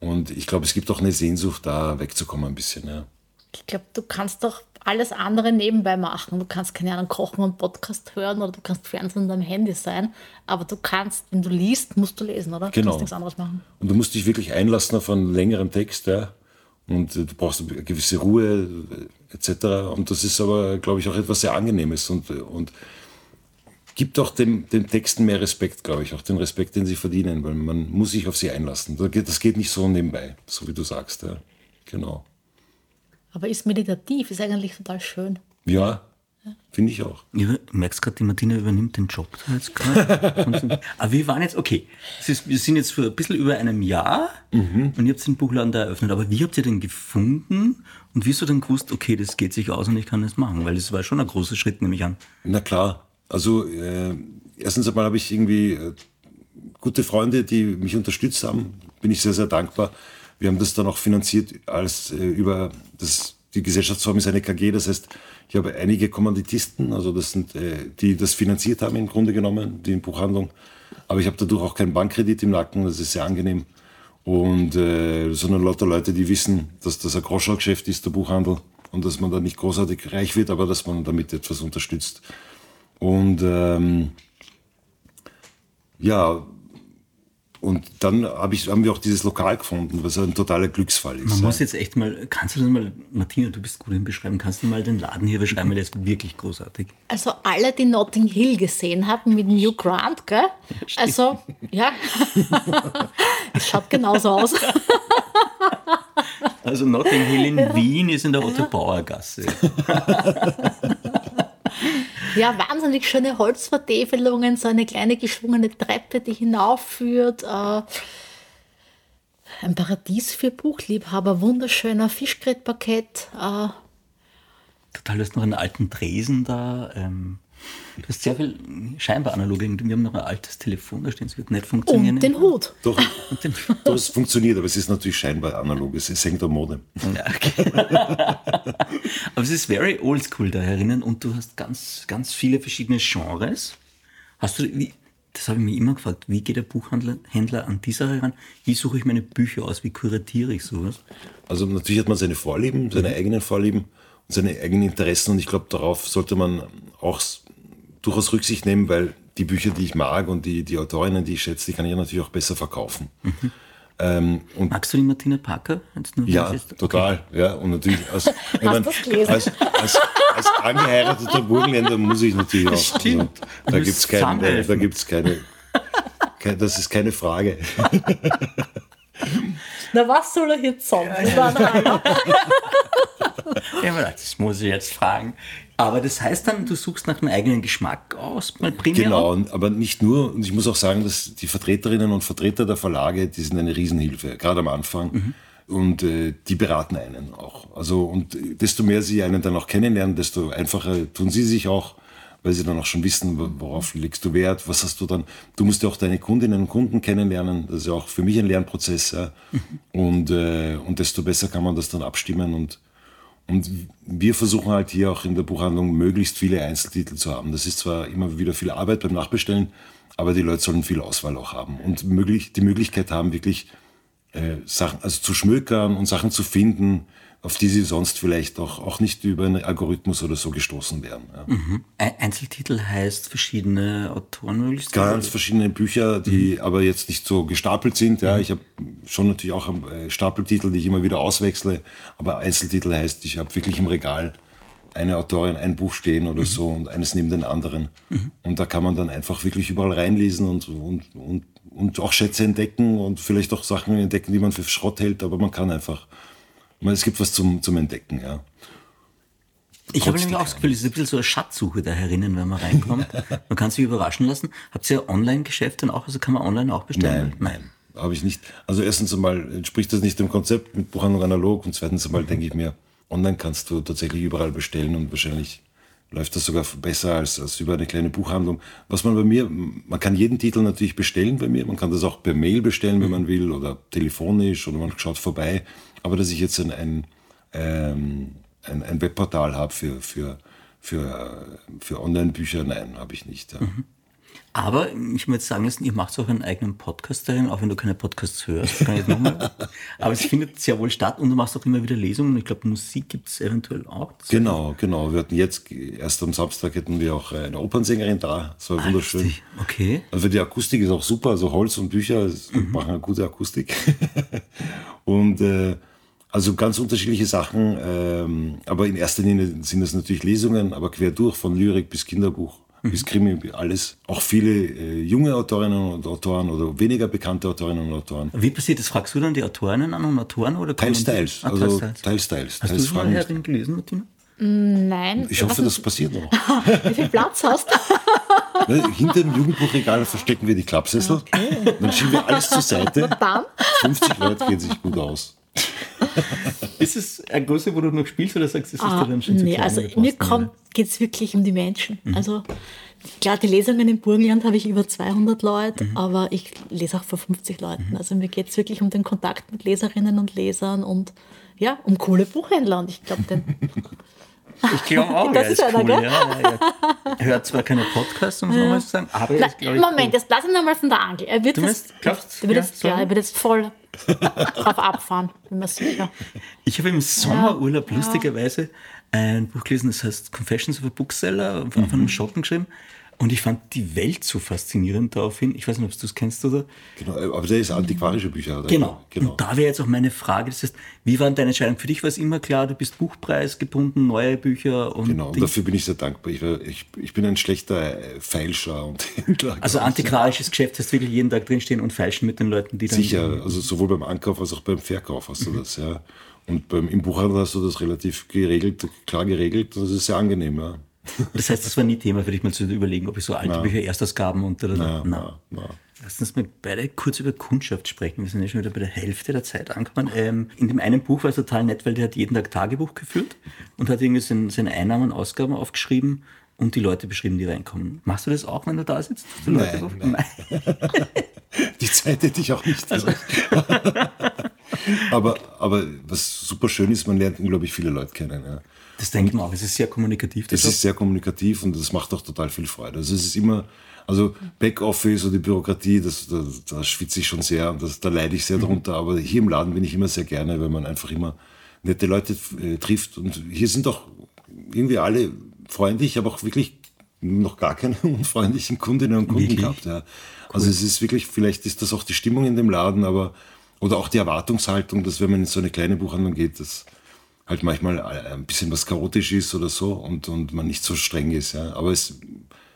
Und ich glaube, es gibt auch eine Sehnsucht, da wegzukommen ein bisschen. Ja. Ich glaube, du kannst doch alles andere nebenbei machen. Du kannst keine Ahnung kochen und Podcast hören oder du kannst Fernsehen am Handy sein. Aber du kannst, wenn du liest, musst du lesen, oder? Genau. Du kannst nichts anderes machen. Und du musst dich wirklich einlassen auf einen längeren Text. Ja. Und du brauchst eine gewisse Ruhe etc. Und das ist aber, glaube ich, auch etwas sehr Angenehmes und, und gibt auch dem, den Texten mehr Respekt, glaube ich, auch den Respekt, den sie verdienen, weil man muss sich auf sie einlassen. Das geht nicht so nebenbei, so wie du sagst. Ja. Genau. Aber ist meditativ, ist eigentlich total schön. Ja, Finde ich auch. Ja, du merkst gerade, die Martina übernimmt den Job da jetzt gerade. Aber wir waren jetzt, okay, ist, wir sind jetzt vor ein bisschen über einem Jahr mhm. und ihr habt den Buchladen da eröffnet. Aber wie habt ihr den gefunden und wieso dann gewusst, okay, das geht sich aus und ich kann das machen? Weil das war schon ein großer Schritt, nehme ich an. Na klar. Also, äh, erstens einmal habe ich irgendwie äh, gute Freunde, die mich unterstützt haben. Bin ich sehr, sehr dankbar. Wir haben das dann auch finanziert als äh, über das, die Gesellschaftsform ist eine KG, das heißt, ich habe einige Kommanditisten, also das sind, äh, die das finanziert haben im Grunde genommen, die Buchhandlung. Aber ich habe dadurch auch keinen Bankkredit im Nacken, das ist sehr angenehm. Und äh, sondern lauter Leute, die wissen, dass das ein Groschaugeschäft ist, der Buchhandel, und dass man da nicht großartig reich wird, aber dass man damit etwas unterstützt. Und ähm, ja, und dann hab ich, haben wir auch dieses Lokal gefunden, was ein totaler Glücksfall ist. Man ja. muss jetzt echt mal, kannst du das mal, Martina, du bist gut im Beschreiben, kannst du mal den Laden hier beschreiben, weil der ist wirklich großartig. Also alle, die Notting Hill gesehen haben mit New Grant, gell? Also, ja, es schaut genauso aus. Also Notting Hill in Wien ist in der Otto-Bauer-Gasse. Ja, wahnsinnig schöne Holzvertäfelungen, so eine kleine geschwungene Treppe, die hinaufführt. Äh, ein Paradies für Buchliebhaber, wunderschöner Fischgrätparkett. Äh, Total, du hast noch einen alten Tresen da. Ähm, Du hast sehr viel scheinbar analoge. Wir haben noch ein altes Telefon, da stehen es wird nicht funktionieren. Und den Hut. Doch, den doch, es funktioniert, aber es ist natürlich scheinbar analog. Es, hängt am Modem. Ja, okay. aber es ist very oldschool da herinnen und du hast ganz, ganz viele verschiedene Genres. Hast du, wie, das habe ich mir immer gefragt, wie geht der Buchhändler an die Sache heran? Wie suche ich meine Bücher aus? Wie kuratiere ich sowas? Also natürlich hat man seine Vorlieben, seine mhm. eigenen Vorlieben und seine eigenen Interessen und ich glaube, darauf sollte man auch durchaus Rücksicht nehmen, weil die Bücher, die ich mag und die, die Autorinnen, die ich schätze, die kann ich ja natürlich auch besser verkaufen. Mhm. Ähm, und Magst du die Martina Parker? Ja, ist- total. Ja, und natürlich als, ich mein, als, als, als angeheirateter Burgenländer muss ich natürlich auch. Stimmt. Also, da musst gibt's keine, zusammenhelfen. da gibt's keine, keine, das ist keine Frage. Na, was soll er jetzt sagen? Ja, das muss ich jetzt fragen. Aber das heißt dann, du suchst nach dem eigenen Geschmack aus, mal primär? Genau, und- aber nicht nur. Und ich muss auch sagen, dass die Vertreterinnen und Vertreter der Verlage, die sind eine Riesenhilfe, gerade am Anfang. Und äh, die beraten einen auch. Also, und desto mehr sie einen dann auch kennenlernen, desto einfacher tun sie sich auch, weil sie dann auch schon wissen, wo- worauf legst du Wert, was hast du dann. Du musst ja auch deine Kundinnen und Kunden kennenlernen. Das ist ja auch für mich ein Lernprozess. Ja. Und, äh, und desto besser kann man das dann abstimmen und und wir versuchen halt hier auch in der Buchhandlung möglichst viele Einzeltitel zu haben. Das ist zwar immer wieder viel Arbeit beim Nachbestellen, aber die Leute sollen viel Auswahl auch haben und möglich, die Möglichkeit haben, wirklich äh, Sachen, also zu schmökern und Sachen zu finden, auf die sie sonst vielleicht auch, auch nicht über einen Algorithmus oder so gestoßen wären. Ja. Ein- Einzeltitel heißt verschiedene Autoren möglichst. Ganz verschiedene Bücher, die aber jetzt nicht so gestapelt sind. Ja, ich habe schon natürlich auch äh, Stapeltitel, die ich immer wieder auswechsle, aber Einzeltitel heißt, ich habe wirklich im Regal eine Autorin, ein Buch stehen oder so und eines neben den anderen. Und da kann man dann einfach wirklich überall reinlesen und, und, und, und auch Schätze entdecken und vielleicht auch Sachen entdecken, die man für Schrott hält, aber man kann einfach, man, es gibt was zum, zum Entdecken, ja. Ich habe nämlich auch das Gefühl, es ist ein bisschen so eine Schatzsuche da herinnen, wenn man reinkommt. man kann sich überraschen lassen. Habt ihr Online-Geschäft dann auch? Also kann man online auch bestellen? Nein, nein, habe ich nicht. Also erstens einmal entspricht das nicht dem Konzept mit Buchhandlung analog und zweitens einmal denke ich mir, online kannst du tatsächlich überall bestellen und wahrscheinlich läuft das sogar besser als, als über eine kleine Buchhandlung. Was man bei mir, man kann jeden Titel natürlich bestellen bei mir, man kann das auch per Mail bestellen, wenn man will oder telefonisch oder man schaut vorbei, aber dass ich jetzt ein, ein, ähm, ein, ein Webportal habe für, für, für, für Online-Bücher, nein, habe ich nicht. Ja. Aber ich muss jetzt sagen ihr macht auch einen eigenen Podcast darin, auch wenn du keine Podcasts hörst. Kann ich nochmal. Aber es findet sehr wohl statt und du machst auch immer wieder Lesungen. Ich glaube, Musik gibt es eventuell auch. Das Genau, genau. Wir hatten jetzt, erst am Samstag hätten wir auch eine Opernsängerin da. Das war wunderschön. lustig. Okay. Also die Akustik ist auch super, also Holz und Bücher es machen eine gute Akustik. und äh, also ganz unterschiedliche Sachen, ähm, aber in erster Linie sind das natürlich Lesungen, aber quer durch, von Lyrik bis Kinderbuch bis Krimi, alles. Auch viele äh, junge Autorinnen und Autoren oder weniger bekannte Autorinnen und Autoren. Wie passiert das? Fragst du dann die Autorinnen an und Autoren? Oder Teils, teils. Ah, Also teils, teils. teils, teils. Hast du teils schon mal gelesen, Martina? Nein. Ich hoffe, das passiert noch. Wie viel Platz hast du? Ne, hinter dem Jugendbuchregal verstecken wir die Klappsessel. Dann schieben wir alles zur Seite. Dann? 50 Leute gehen sich gut aus. Ist es eine große, wo du noch spielst oder sagst du, es ist Ah, dann schon zu nee, klein, also mir geht es wirklich um die Menschen. Also klar, die Lesungen im Burgenland habe ich über 200 Leute, aber ich lese auch vor 50 Leuten. Also mir geht es wirklich um den Kontakt mit Leserinnen und Lesern und ja, um coole Buchhändler. Und ich glaube, den Ich glaube auch, Das er ist ist einer, cool. gell? Ja, ja, er hört zwar keine Podcasts, um es nochmal zu sagen, aber er Na, ist, glaube ich, Moment, cool. jetzt lass ihn nochmal von der Angel. Er wird Du jetzt, glaubst er wird ja, jetzt, ja, er wird jetzt voll drauf abfahren, bin mir sicher. Ich habe im Sommerurlaub lustigerweise ein Buch gelesen, das heißt Confessions of a Bookseller, von Mhm. einem Schotten geschrieben. Und ich fand die Welt so faszinierend daraufhin. Ich weiß nicht, ob du es kennst oder? Genau, aber der ist antiquarische Bücher. Oder? Genau. genau. Und da wäre jetzt auch meine Frage, das heißt, wie war deine Entscheidung? Für dich war es immer klar, du bist buchpreisgebunden, neue Bücher und Genau, und dafür bin ich sehr dankbar. Ich, ich, ich bin ein schlechter äh, Feilscher und Händler. Also antiquarisches Geschäft heißt wirklich jeden Tag drinstehen und feilschen mit den Leuten, die dann... Sicher, also sowohl beim Ankauf als auch beim Verkauf hast du das, ja. Und beim, im Buchhandel hast du das relativ geregelt, klar geregelt. Das ist sehr angenehm, ja. Das heißt, das war nie Thema für dich mal zu überlegen, ob ich so alte Bücher Erstausgaben und... Oder, Na, na. na, na. Lass uns mal beide kurz über Kundschaft sprechen. Wir sind ja schon wieder bei der Hälfte der Zeit angekommen. Ähm, in dem einen Buch war es total nett, weil der hat jeden Tag Tagebuch geführt und hat irgendwie seine, seine Einnahmen und Ausgaben aufgeschrieben und die Leute beschrieben, die reinkommen. Machst du das auch, wenn du da sitzt? Du Nein, auf- nein. Die Zeit hätte ich auch nicht. aber, aber was super schön ist, man lernt unglaublich viele Leute kennen. Ja. Das denkt man auch. Es ist sehr kommunikativ. der Es ist sehr kommunikativ und das macht auch total viel Freude. Also es ist immer, also Backoffice und die Bürokratie, das, da, da schwitze ich schon sehr und das, da leide ich sehr drunter. Aber hier im Laden bin ich immer sehr gerne, weil man einfach immer nette Leute äh, trifft. Und hier sind auch irgendwie alle freundlich. Ich habe auch wirklich noch gar keine unfreundlichen Kundinnen und Kunden Wirklich? gehabt. Ja. Also es ist wirklich, vielleicht ist das auch die Stimmung in dem Laden, aber Oder auch die Erwartungshaltung, dass wenn man in so eine kleine Buchhandlung geht, dass halt manchmal äh, ein bisschen was chaotisch ist oder so und, und man nicht so streng ist. Ja. Aber es,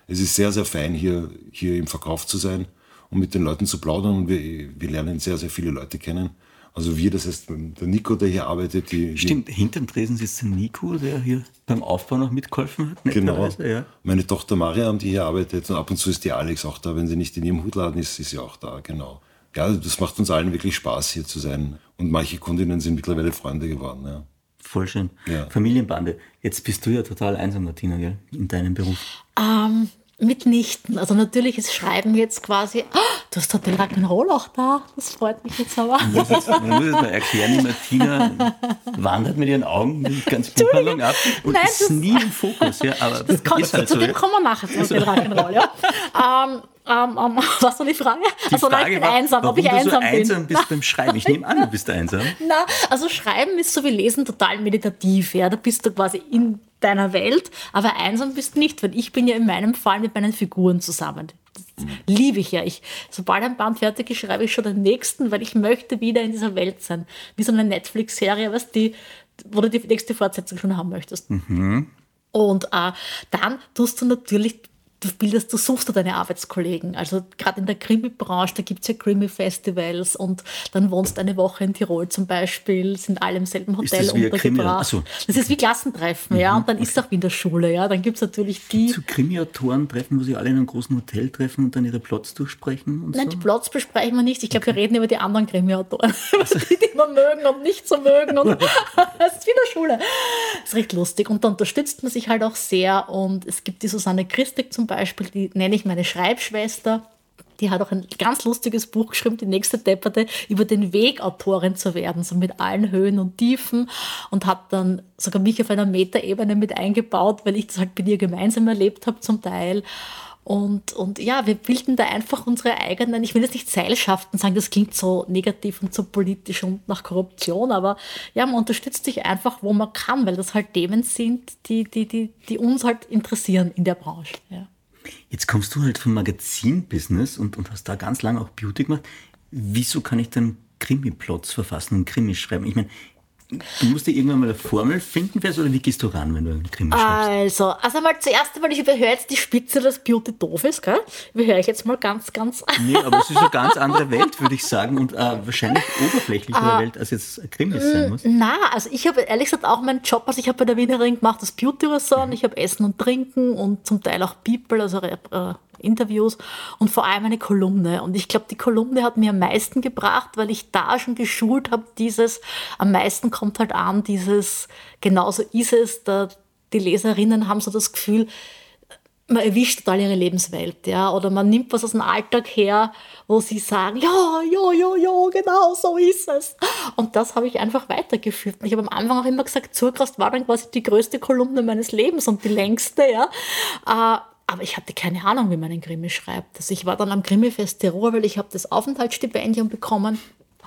es ist sehr, sehr fein, hier, hier im Verkauf zu sein und mit den Leuten zu plaudern. Und wir, wir lernen sehr, sehr viele Leute kennen. Also wir, das heißt der Nico, der hier arbeitet. Die, Stimmt, hinterm Tresen sitzt der Nico, der hier beim Aufbau noch mitgeholfen hat. Genau. Ja. Meine Tochter Mariam, die hier arbeitet. Und ab und zu ist die Alex auch da. Wenn sie nicht in ihrem Hutladen ist, ist sie auch da. Genau. Ja, das macht uns allen wirklich Spaß, hier zu sein. Und manche Kundinnen sind mittlerweile Freunde geworden. Ja. Voll schön. Ja. Familienbande. Jetzt bist du ja total einsam, Martina, gell? in deinem Beruf. Ähm, mitnichten. Also natürlich ist Schreiben jetzt quasi, oh, du hast den Rock'n'Roll auch da, das freut mich jetzt aber. Man muss jetzt, man muss jetzt mal erklären, die Martina wandert mit ihren Augen die ganze Buchhandlung ab und Nein, ist nie im Fokus. Ja, aber das kommt, ist halt zu so, dem ja. kommen wir nachher zu den Rock'n'Roll. Ja. ähm, ähm, ähm, was war die Frage? Die also, Frage ich bin war, einsam, ob ich einsam so bin. einsam bist beim Schreiben. Ich nehme an, du bist einsam. Na, also Schreiben ist so wie Lesen total meditativ. Ja? Da bist du quasi in deiner Welt, aber einsam bist du nicht, weil ich bin ja in meinem Fall mit meinen Figuren zusammen. Das mhm. liebe ich ja. Ich, sobald ein Band fertig ist, schreibe ich schon den nächsten, weil ich möchte wieder in dieser Welt sein. Wie so eine Netflix-Serie, was die, wo du die nächste Fortsetzung schon haben möchtest. Mhm. Und äh, dann tust du natürlich du bildest, du suchst du deine Arbeitskollegen. Also gerade in der Krimi-Branche, da gibt es ja Krimi-Festivals und dann wohnst du eine Woche in Tirol zum Beispiel, sind alle im selben Hotel ist das untergebracht. So. Das ist wie Klassentreffen, mhm. ja. Und dann okay. ist es auch wie in der Schule, ja. Dann gibt es natürlich die. Zu Krimi-Autoren treffen, wo sie alle in einem großen Hotel treffen und dann ihre Plots durchsprechen? Nein, so? die Plots besprechen wir nicht. Ich glaube, okay. wir reden über die anderen Krimi-Autoren. Also. die, die wir mögen und nicht so mögen. Und das ist wie in der Schule. Das ist recht lustig. Und da unterstützt man sich halt auch sehr. Und es gibt die Susanne Christik zum Beispiel, die nenne ich meine Schreibschwester. Die hat auch ein ganz lustiges Buch geschrieben, die nächste Depperte, über den Weg, Autorin zu werden, so mit allen Höhen und Tiefen und hat dann sogar mich auf einer Metaebene mit eingebaut, weil ich das halt mit ihr gemeinsam erlebt habe zum Teil. Und, und ja, wir bilden da einfach unsere eigenen, ich will jetzt nicht Seilschaften sagen, das klingt so negativ und so politisch und nach Korruption, aber ja, man unterstützt sich einfach, wo man kann, weil das halt Themen sind, die, die, die, die uns halt interessieren in der Branche. Ja. Jetzt kommst du halt vom Magazin-Business und, und hast da ganz lange auch Beauty gemacht. Wieso kann ich dann Krimi-Plots verfassen und Krimi schreiben? Ich meine, Du musst dir irgendwann mal eine Formel finden, oder wie gehst du ran, wenn du einen Krimi schreibst? Also, also mal zuerst einmal, ich überhöre jetzt die Spitze des Beauty doof ist, gell? Überhöre ich jetzt mal ganz, ganz. Nee, aber es ist eine ganz andere Welt, würde ich sagen, und äh, wahrscheinlich oberflächlichere uh, Welt, als jetzt Krimis sein muss. Na, also ich habe ehrlich gesagt auch meinen Job, also ich habe bei der Wiener Ring gemacht, das Beauty-Ressort, mhm. ich habe Essen und Trinken und zum Teil auch People, also äh, Interviews und vor allem eine Kolumne. Und ich glaube, die Kolumne hat mir am meisten gebracht, weil ich da schon geschult habe, dieses, am meisten kommt halt an, dieses, genauso ist es, da, die Leserinnen haben so das Gefühl, man erwischt total ihre Lebenswelt, ja, oder man nimmt was aus dem Alltag her, wo sie sagen, ja, ja, ja, ja, genau, so ist es. Und das habe ich einfach weitergeführt. Und ich habe am Anfang auch immer gesagt, Zurkrast war dann quasi die größte Kolumne meines Lebens und die längste, ja. Äh, aber ich hatte keine Ahnung, wie man einen Krimi schreibt. Also ich war dann am Krimi-Fest Tirol, weil ich habe das Aufenthaltsstipendium bekommen.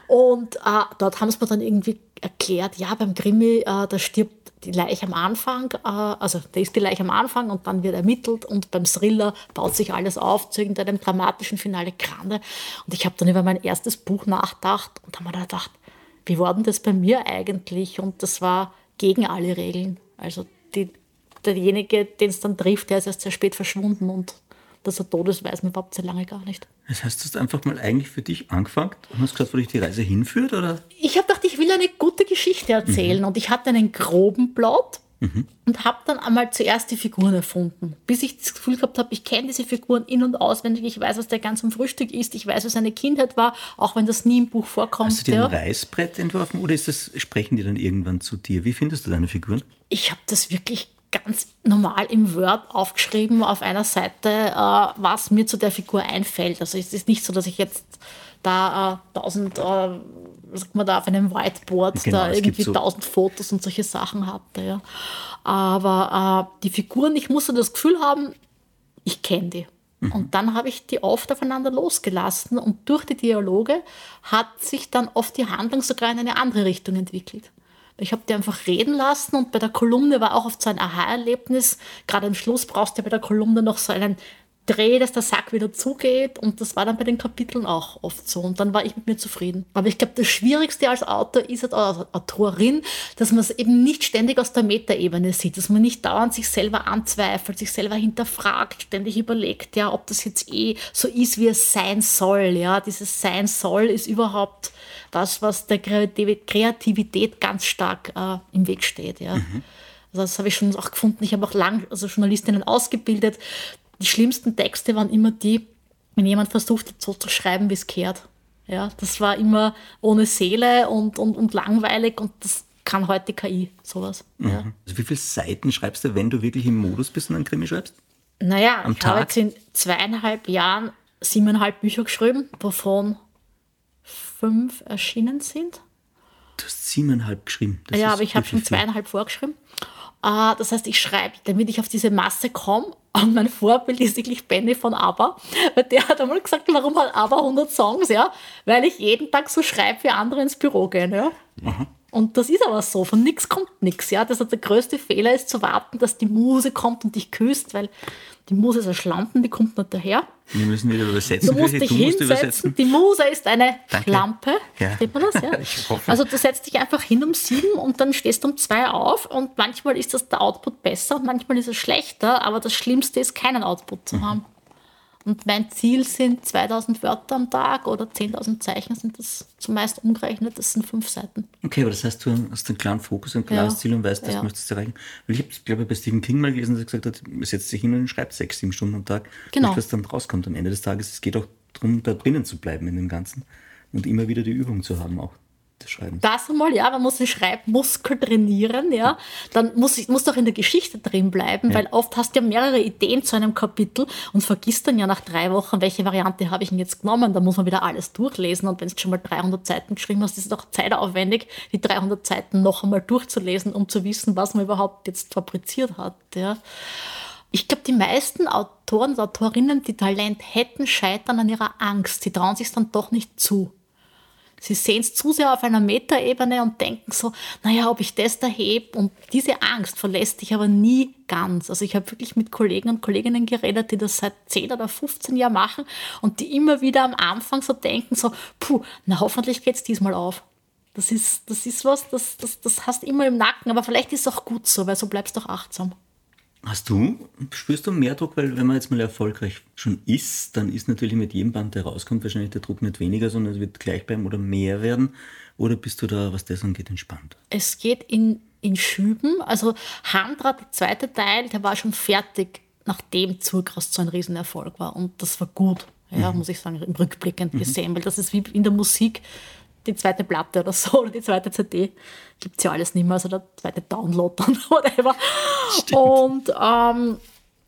Und äh, dort haben sie mir dann irgendwie erklärt, ja, beim Krimi, äh, da stirbt die Leiche am Anfang, äh, also da ist die Leiche am Anfang und dann wird ermittelt und beim Thriller baut sich alles auf zu irgendeinem dramatischen Finale Grande. Und ich habe dann über mein erstes Buch nachgedacht und habe mir gedacht, wie war denn das bei mir eigentlich? Und das war gegen alle Regeln. Also die derjenige, den es dann trifft, der ist erst sehr spät verschwunden und dass er tot ist, weiß man überhaupt sehr lange gar nicht. Das heißt, du hast einfach mal eigentlich für dich angefangen und hast gesagt, wo dich die Reise hinführt? Oder? Ich habe gedacht, ich will eine gute Geschichte erzählen mhm. und ich hatte einen groben Plot mhm. und habe dann einmal zuerst die Figuren erfunden, bis ich das Gefühl gehabt habe, ich kenne diese Figuren in- und auswendig, ich weiß, was der ganz am Frühstück ist, ich weiß, was seine Kindheit war, auch wenn das nie im Buch vorkommt. Hast du dir ein Reißbrett entworfen oder ist das, sprechen die dann irgendwann zu dir? Wie findest du deine Figuren? Ich habe das wirklich ganz normal im Word aufgeschrieben auf einer Seite, äh, was mir zu der Figur einfällt. Also es ist nicht so, dass ich jetzt da äh, tausend, äh, was sagt man da, auf einem Whiteboard genau, da irgendwie so tausend Fotos und solche Sachen hatte. Ja. Aber äh, die Figuren, ich musste das Gefühl haben, ich kenne die. Mhm. Und dann habe ich die oft aufeinander losgelassen und durch die Dialoge hat sich dann oft die Handlung sogar in eine andere Richtung entwickelt. Ich habe die einfach reden lassen und bei der Kolumne war auch oft so ein Aha-Erlebnis. Gerade am Schluss brauchst du bei der Kolumne noch so einen drehe, dass der Sack wieder zugeht und das war dann bei den Kapiteln auch oft so und dann war ich mit mir zufrieden. Aber ich glaube, das Schwierigste als Autor ist, als Autorin, dass man es eben nicht ständig aus der Metaebene sieht, dass man nicht dauernd sich selber anzweifelt, sich selber hinterfragt, ständig überlegt, ja, ob das jetzt eh so ist, wie es sein soll. Ja, dieses Sein soll ist überhaupt das, was der Kreativität ganz stark äh, im Weg steht. Ja. Mhm. Also das habe ich schon auch gefunden. Ich habe auch lang also Journalistinnen ausgebildet. Die schlimmsten Texte waren immer die, wenn jemand versucht, so zu schreiben, wie es kehrt. Ja, das war immer ohne Seele und, und, und langweilig und das kann heute KI, sowas. Mhm. Ja. Also wie viele Seiten schreibst du, wenn du wirklich im Modus bist und einen Krimi schreibst? Naja, Am ich Tag? habe jetzt in zweieinhalb Jahren siebeneinhalb Bücher geschrieben, wovon fünf erschienen sind. Du hast siebeneinhalb geschrieben. Das ja, aber ich habe schon zweieinhalb vorgeschrieben. Uh, das heißt, ich schreibe, damit ich auf diese Masse komme. Und mein Vorbild ist wirklich Benny von ABBA. Weil der hat einmal gesagt, warum hat ABBA 100 Songs? Ja, weil ich jeden Tag so schreibe, wie andere ins Büro gehen. Ja? Mhm. Und das ist aber so, von nichts kommt nichts. Ja? Das heißt, der größte Fehler ist zu warten, dass die Muse kommt und dich küsst, weil die Muse ist ein Schlampen, die kommt nicht daher. Wir müssen wieder übersetzen. Du musst dich du hinsetzen. Übersetzen. Die Muse ist eine Danke. Schlampe. Ja. Steht man das? Ja. Also du setzt dich einfach hin um sieben und dann stehst du um zwei auf und manchmal ist das der Output besser und manchmal ist es schlechter, aber das Schlimmste ist, keinen Output zu mhm. Und mein Ziel sind 2000 Wörter am Tag oder 10.000 Zeichen sind das zumeist umgerechnet, das sind fünf Seiten. Okay, aber das heißt, du hast einen klaren Fokus, ein klares ja. Ziel und weißt, das ja. möchtest du erreichen. Weil ich habe, glaube ich, bei Stephen King mal gelesen, dass er gesagt hat, setzt sich hin und schreibt sechs, sieben Stunden am Tag. Genau. Und was dann rauskommt am Ende des Tages. Es geht auch darum, da drinnen zu bleiben in dem Ganzen und immer wieder die Übung zu haben auch des Schreibens. Das einmal, ja, man muss den Schreibmuskel trainieren, ja. Dann muss ich muss doch in der Geschichte drin bleiben, ja. weil oft hast du ja mehrere Ideen zu einem Kapitel und vergisst dann ja nach drei Wochen, welche Variante habe ich denn jetzt genommen. Da muss man wieder alles durchlesen und wenn du schon mal 300 Seiten geschrieben hast, ist es doch zeitaufwendig, die 300 Seiten noch einmal durchzulesen, um zu wissen, was man überhaupt jetzt fabriziert hat, ja. Ich glaube, die meisten Autoren und Autorinnen, die Talent hätten, scheitern an ihrer Angst. Sie trauen sich dann doch nicht zu. Sie sehen es zu sehr auf einer Metaebene und denken so, naja, ob ich das da heb. Und diese Angst verlässt dich aber nie ganz. Also ich habe wirklich mit Kollegen und Kolleginnen geredet, die das seit 10 oder 15 Jahren machen und die immer wieder am Anfang so denken, so, puh, na hoffentlich geht es diesmal auf. Das ist, das ist was, das, das, das hast immer im Nacken, aber vielleicht ist es auch gut so, weil so bleibst du auch achtsam. Hast du, spürst du mehr Druck, weil wenn man jetzt mal erfolgreich schon ist, dann ist natürlich mit jedem Band, der rauskommt, wahrscheinlich der Druck nicht weniger, sondern es wird gleich bleiben oder mehr werden. Oder bist du da, was das angeht, entspannt? Es geht in, in Schüben. Also Handrat, der zweite Teil, der war schon fertig, nachdem Zurkrass so ein Riesenerfolg war. Und das war gut, ja, mhm. muss ich sagen, im Rückblickend mhm. gesehen, weil das ist wie in der Musik die zweite Platte oder so oder die zweite CD. Gibt es ja alles nicht mehr, also der zweite Download dann, whatever. Stimmt. Und ähm,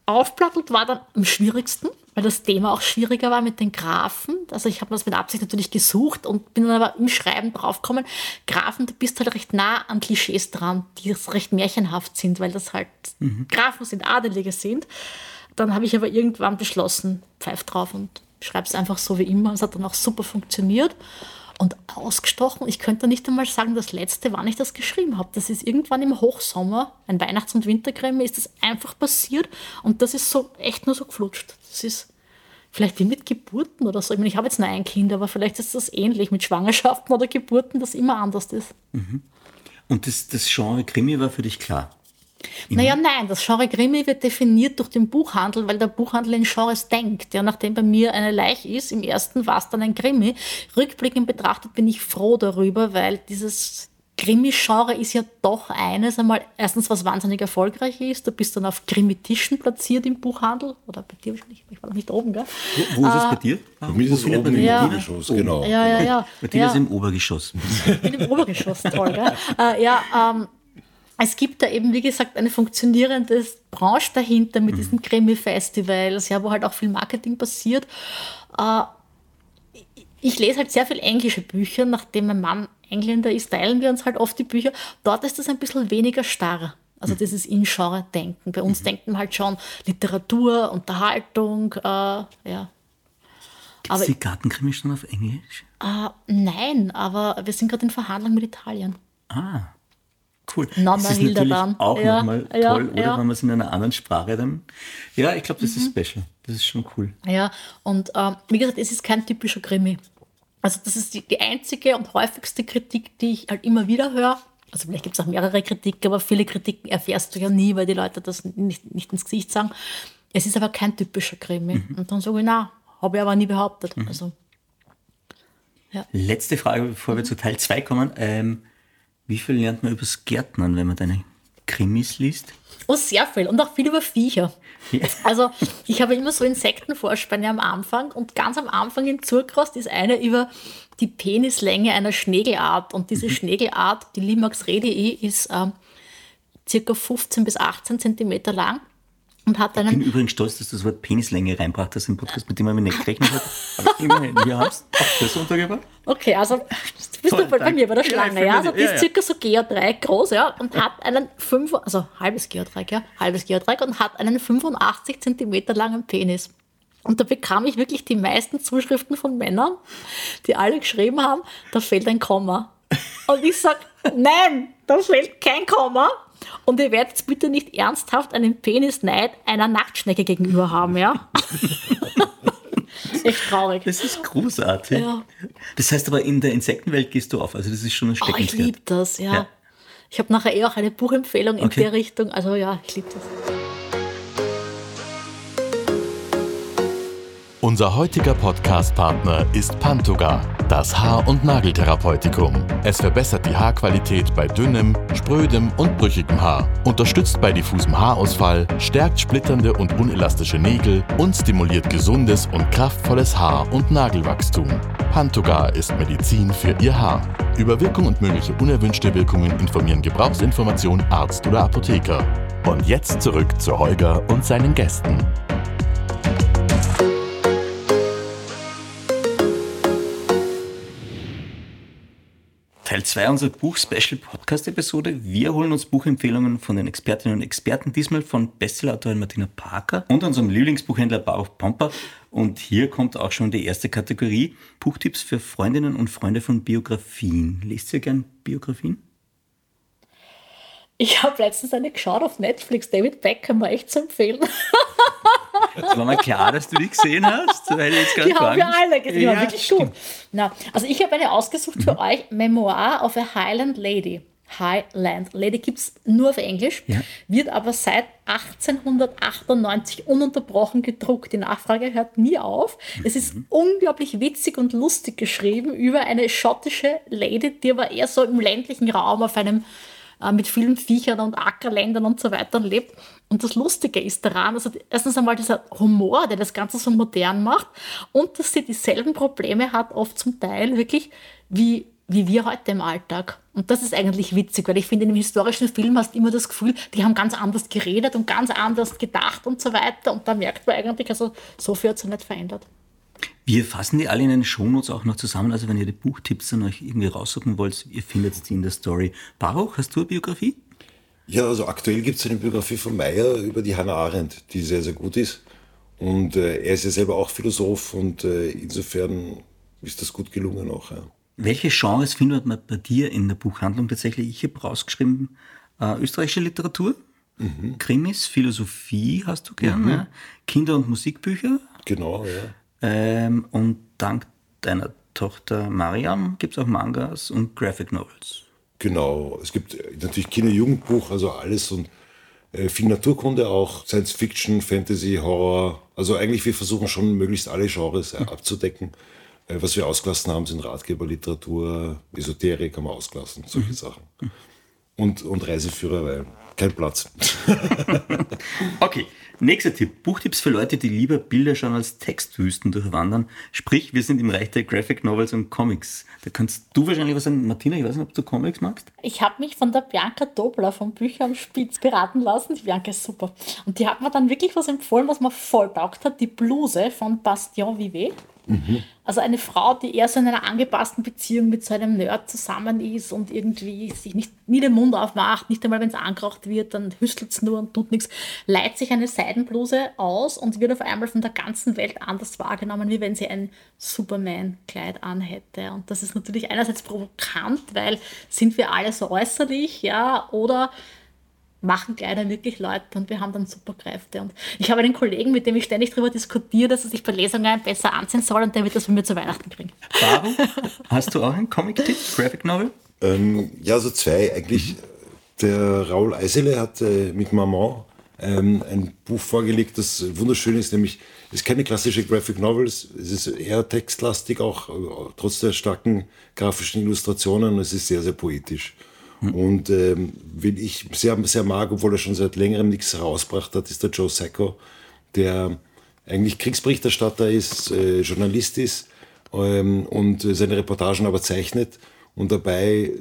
aufplattelt war dann am schwierigsten, weil das Thema auch schwieriger war mit den Graphen. Also ich habe das mit Absicht natürlich gesucht und bin dann aber im Schreiben draufgekommen, Graphen, du bist halt recht nah an Klischees dran, die recht märchenhaft sind, weil das halt mhm. Graphen sind, Adelige sind. Dann habe ich aber irgendwann beschlossen, pfeif drauf und schreibe es einfach so wie immer. Es hat dann auch super funktioniert und ausgestochen. Ich könnte nicht einmal sagen, das letzte, wann ich das geschrieben habe. Das ist irgendwann im Hochsommer, ein Weihnachts- und Winterkrimi, ist das einfach passiert und das ist so echt nur so geflutscht. Das ist vielleicht wie mit Geburten oder so. Ich meine, ich habe jetzt nur ein Kind, aber vielleicht ist das ähnlich mit Schwangerschaften oder Geburten, das immer anders ist. Mhm. Und das, das Genre Krimi war für dich klar? Naja, nein, das Genre Krimi wird definiert durch den Buchhandel, weil der Buchhandel in Genres denkt. Ja, nachdem bei mir eine Leiche ist, im ersten war es dann ein Krimi. Rückblickend betrachtet bin ich froh darüber, weil dieses Krimi-Genre ist ja doch eines einmal, erstens, was wahnsinnig erfolgreich ist. Du bist dann auf Krimi-Tischen platziert im Buchhandel. Oder bei dir wahrscheinlich, ich war noch nicht oben, gell? Wo, wo ist es bei dir? Bei mir ist es oben im ja. Obergeschoss, genau. Ja, ja, ja. Bei dir ja. ist es im Obergeschoss. Ich bin im Obergeschoss, toll, gell? äh, ja, ähm, es gibt da eben, wie gesagt, eine funktionierende Branche dahinter mit mhm. diesen Krimi-Festivals, ja, wo halt auch viel Marketing passiert. Äh, ich lese halt sehr viel englische Bücher, nachdem mein Mann Engländer ist, teilen wir uns halt oft die Bücher. Dort ist das ein bisschen weniger starr. Also mhm. dieses In-Genre-Denken. Bei uns mhm. denken wir halt schon Literatur, Unterhaltung, äh, ja. Gibt es die Gartenkrimi schon auf Englisch? Äh, nein, aber wir sind gerade in Verhandlungen mit Italien. Ah. Cool. Nonna das ist natürlich dann. auch Ja, nochmal ja, toll, oder? ja. Wenn man es in einer anderen Sprache dann. Ja, ich glaube, das Mhm. ist special. Das ist schon cool. Ja, und ähm, wie gesagt, es ist kein typischer Krimi. Also das ist die, die einzige und häufigste Kritik, die ich halt immer wieder höre. Also vielleicht gibt es auch mehrere Kritiken, aber viele Kritiken erfährst du ja nie, weil die Leute das nicht, nicht ins Gesicht sagen. Es ist aber kein typischer Krimi. Und dann sage ich, na, habe ich aber nie behauptet. Also, Letzte Frage, bevor wir zu Teil 2 kommen. Ähm, wie viel lernt man übers Gärtnern, wenn man deine Krimis liest? oh, sehr viel. Und auch viel über Viecher. Ja. Also ich habe immer so Insektenvorspanne am Anfang und ganz am Anfang in Zurkrost ist eine über die Penislänge einer Schnegelart. Und diese Schnegelart, die Limax redii, ist ähm, circa 15 bis 18 Zentimeter lang und hat Ich bin einen übrigens stolz, dass du das Wort Penislänge reinbracht hast im Podcast, mit dem man nicht gerechnet hat. Aber immerhin, wir haben es auch das untergebracht. Okay, also du bist Toll, du bei danke. mir bei der Schlange, ja. mich- Also die ja, ist circa so Geodreieck groß, ja, und hat einen 5, also halbes Geodreieck, ja, halbes Geodreieck und hat einen 85 Zentimeter langen Penis. Und da bekam ich wirklich die meisten Zuschriften von Männern, die alle geschrieben haben, da fehlt ein Komma. Und ich sag, nein, da fehlt kein Komma. Und ihr werdet bitte nicht ernsthaft einen Penisneid einer Nacktschnecke gegenüber haben, ja? Echt traurig. Das ist großartig. Ja. Das heißt aber, in der Insektenwelt gehst du auf. Also das ist schon ein Oh, ich Steckenpferd. liebe das, ja. Ja. Ich habe nachher eh auch eine Buchempfehlung in Okay. der Richtung. Also ja, ich liebe das. Unser heutiger Podcast-Partner ist Pantoga, das Haar- und Nageltherapeutikum. Es verbessert die Haarqualität bei dünnem, sprödem und brüchigem Haar, unterstützt bei diffusem Haarausfall, stärkt splitternde und unelastische Nägel und stimuliert gesundes und kraftvolles Haar- und Nagelwachstum. Pantoga ist Medizin für Ihr Haar. Über Wirkung und mögliche unerwünschte Wirkungen informieren Gebrauchsinformation Arzt oder Apotheker. Und jetzt zurück zu Holger und seinen Gästen. Teil 2 unserer Buch-Special-Podcast-Episode. Wir holen uns Buchempfehlungen von den Expertinnen und Experten, diesmal von Bestsellerautorin Martina Parker und unserem Lieblingsbuchhändler Baruch Pomper. Und hier kommt auch schon die erste Kategorie, Buchtipps für Freundinnen und Freunde von Biografien. Lest ihr gern Biografien? Ich habe letztens eine geschaut auf Netflix. David Beckham war echt zu empfehlen. Es war mir klar, dass du die gesehen hast. Ich jetzt Die haben wir alle gesehen. Die Ja, wirklich stimmt. gut. Na, also ich habe eine ausgesucht für euch. Memoir of a Highland Lady. Highland Lady gibt es nur auf Englisch, Ja. wird aber seit 1898 ununterbrochen gedruckt. Die Nachfrage hört nie auf. Es ist unglaublich witzig und lustig geschrieben über eine schottische Lady, die aber eher so im ländlichen Raum auf einem äh, mit vielen Viechern und Ackerländern und so weiter lebt. Und das Lustige ist daran, also erstens einmal dieser Humor, der das Ganze so modern macht und dass sie dieselben Probleme hat, oft zum Teil wirklich wie, wie wir heute im Alltag. Und das ist eigentlich witzig, weil ich finde, in einem historischen Film hast du immer das Gefühl, die haben ganz anders geredet und ganz anders gedacht und so weiter. Und da merkt man eigentlich, also so viel hat sich nicht verändert. Wir fassen die alle in den Shownotes auch noch zusammen. Also wenn ihr die Buchtipps dann euch irgendwie raussuchen wollt, ihr findet die in der Story. Baruch, hast du eine Biografie? Ja, also aktuell gibt es eine Biografie von Meyer über die Hannah Arendt, die sehr, sehr gut ist. Und äh, er ist ja selber auch Philosoph und äh, insofern ist das gut gelungen auch. Ja. Welche Genres findet man bei dir in der Buchhandlung tatsächlich? Ich habe rausgeschrieben, äh, österreichische Literatur, Krimis, Philosophie hast du gern, ja? Kinder- und Musikbücher. Genau, ja. Ähm, und dank deiner Tochter Mariam gibt es auch Mangas und Graphic Novels. Genau. Es gibt äh, natürlich Kinder-Jugendbuch, also alles und äh, viel Naturkunde auch, Science Fiction, Fantasy, Horror. Also eigentlich wir versuchen schon möglichst alle Genres äh, abzudecken. Äh, was wir ausgelassen haben, sind Ratgeberliteratur, Esoterik haben wir ausgelassen, solche Sachen. Und, und Reiseführer, weil kein Platz. Okay, nächster Tipp. Buchtipps für Leute, die lieber Bilder schauen als Textwüsten durchwandern. Sprich, wir sind im Reich der Graphic Novels und Comics. Da kannst du wahrscheinlich was sagen. Martina, ich weiß nicht, ob du Comics magst. Ich habe mich von der Bianca Dobler von Bücher am Spitz beraten lassen. Die Bianca ist super. Und die hat mir dann wirklich was empfohlen, was mir voll taugt hat. Die Bluse von Bastion Vivet. Also eine Frau, die eher so in einer angepassten Beziehung mit so einem Nerd zusammen ist und irgendwie sich nicht nie den Mund aufmacht, nicht einmal wenn es angeraucht wird, dann hüstelt es nur und tut nichts, leiht sich eine Seidenbluse aus und wird auf einmal von der ganzen Welt anders wahrgenommen, wie wenn sie ein Superman-Kleid anhätte. Und das ist natürlich einerseits provokant, weil sind wir alle so äußerlich, ja, oder machen Kleider wirklich Leute und wir haben dann super Kräfte. Und ich habe einen Kollegen, mit dem ich ständig darüber diskutiere, dass er sich bei Lesungen besser anziehen soll und der wird das von mir zu Weihnachten kriegen. Warum? Hast du auch einen Comic-Tipp, Graphic Novel? Ähm, ja, so zwei. Eigentlich, der Raoul Eisele hat äh, mit Maman ähm, ein Buch vorgelegt, das wunderschön ist, nämlich, es ist keine klassische Graphic Novel, es ist eher textlastig, auch äh, trotz der starken grafischen Illustrationen, es ist sehr, sehr poetisch. Und ähm, wen ich sehr, sehr mag, obwohl er schon seit längerem nichts herausgebracht hat, ist der Joe Sacco, der eigentlich Kriegsberichterstatter ist, äh, Journalist ist ähm, und seine Reportagen aber zeichnet und dabei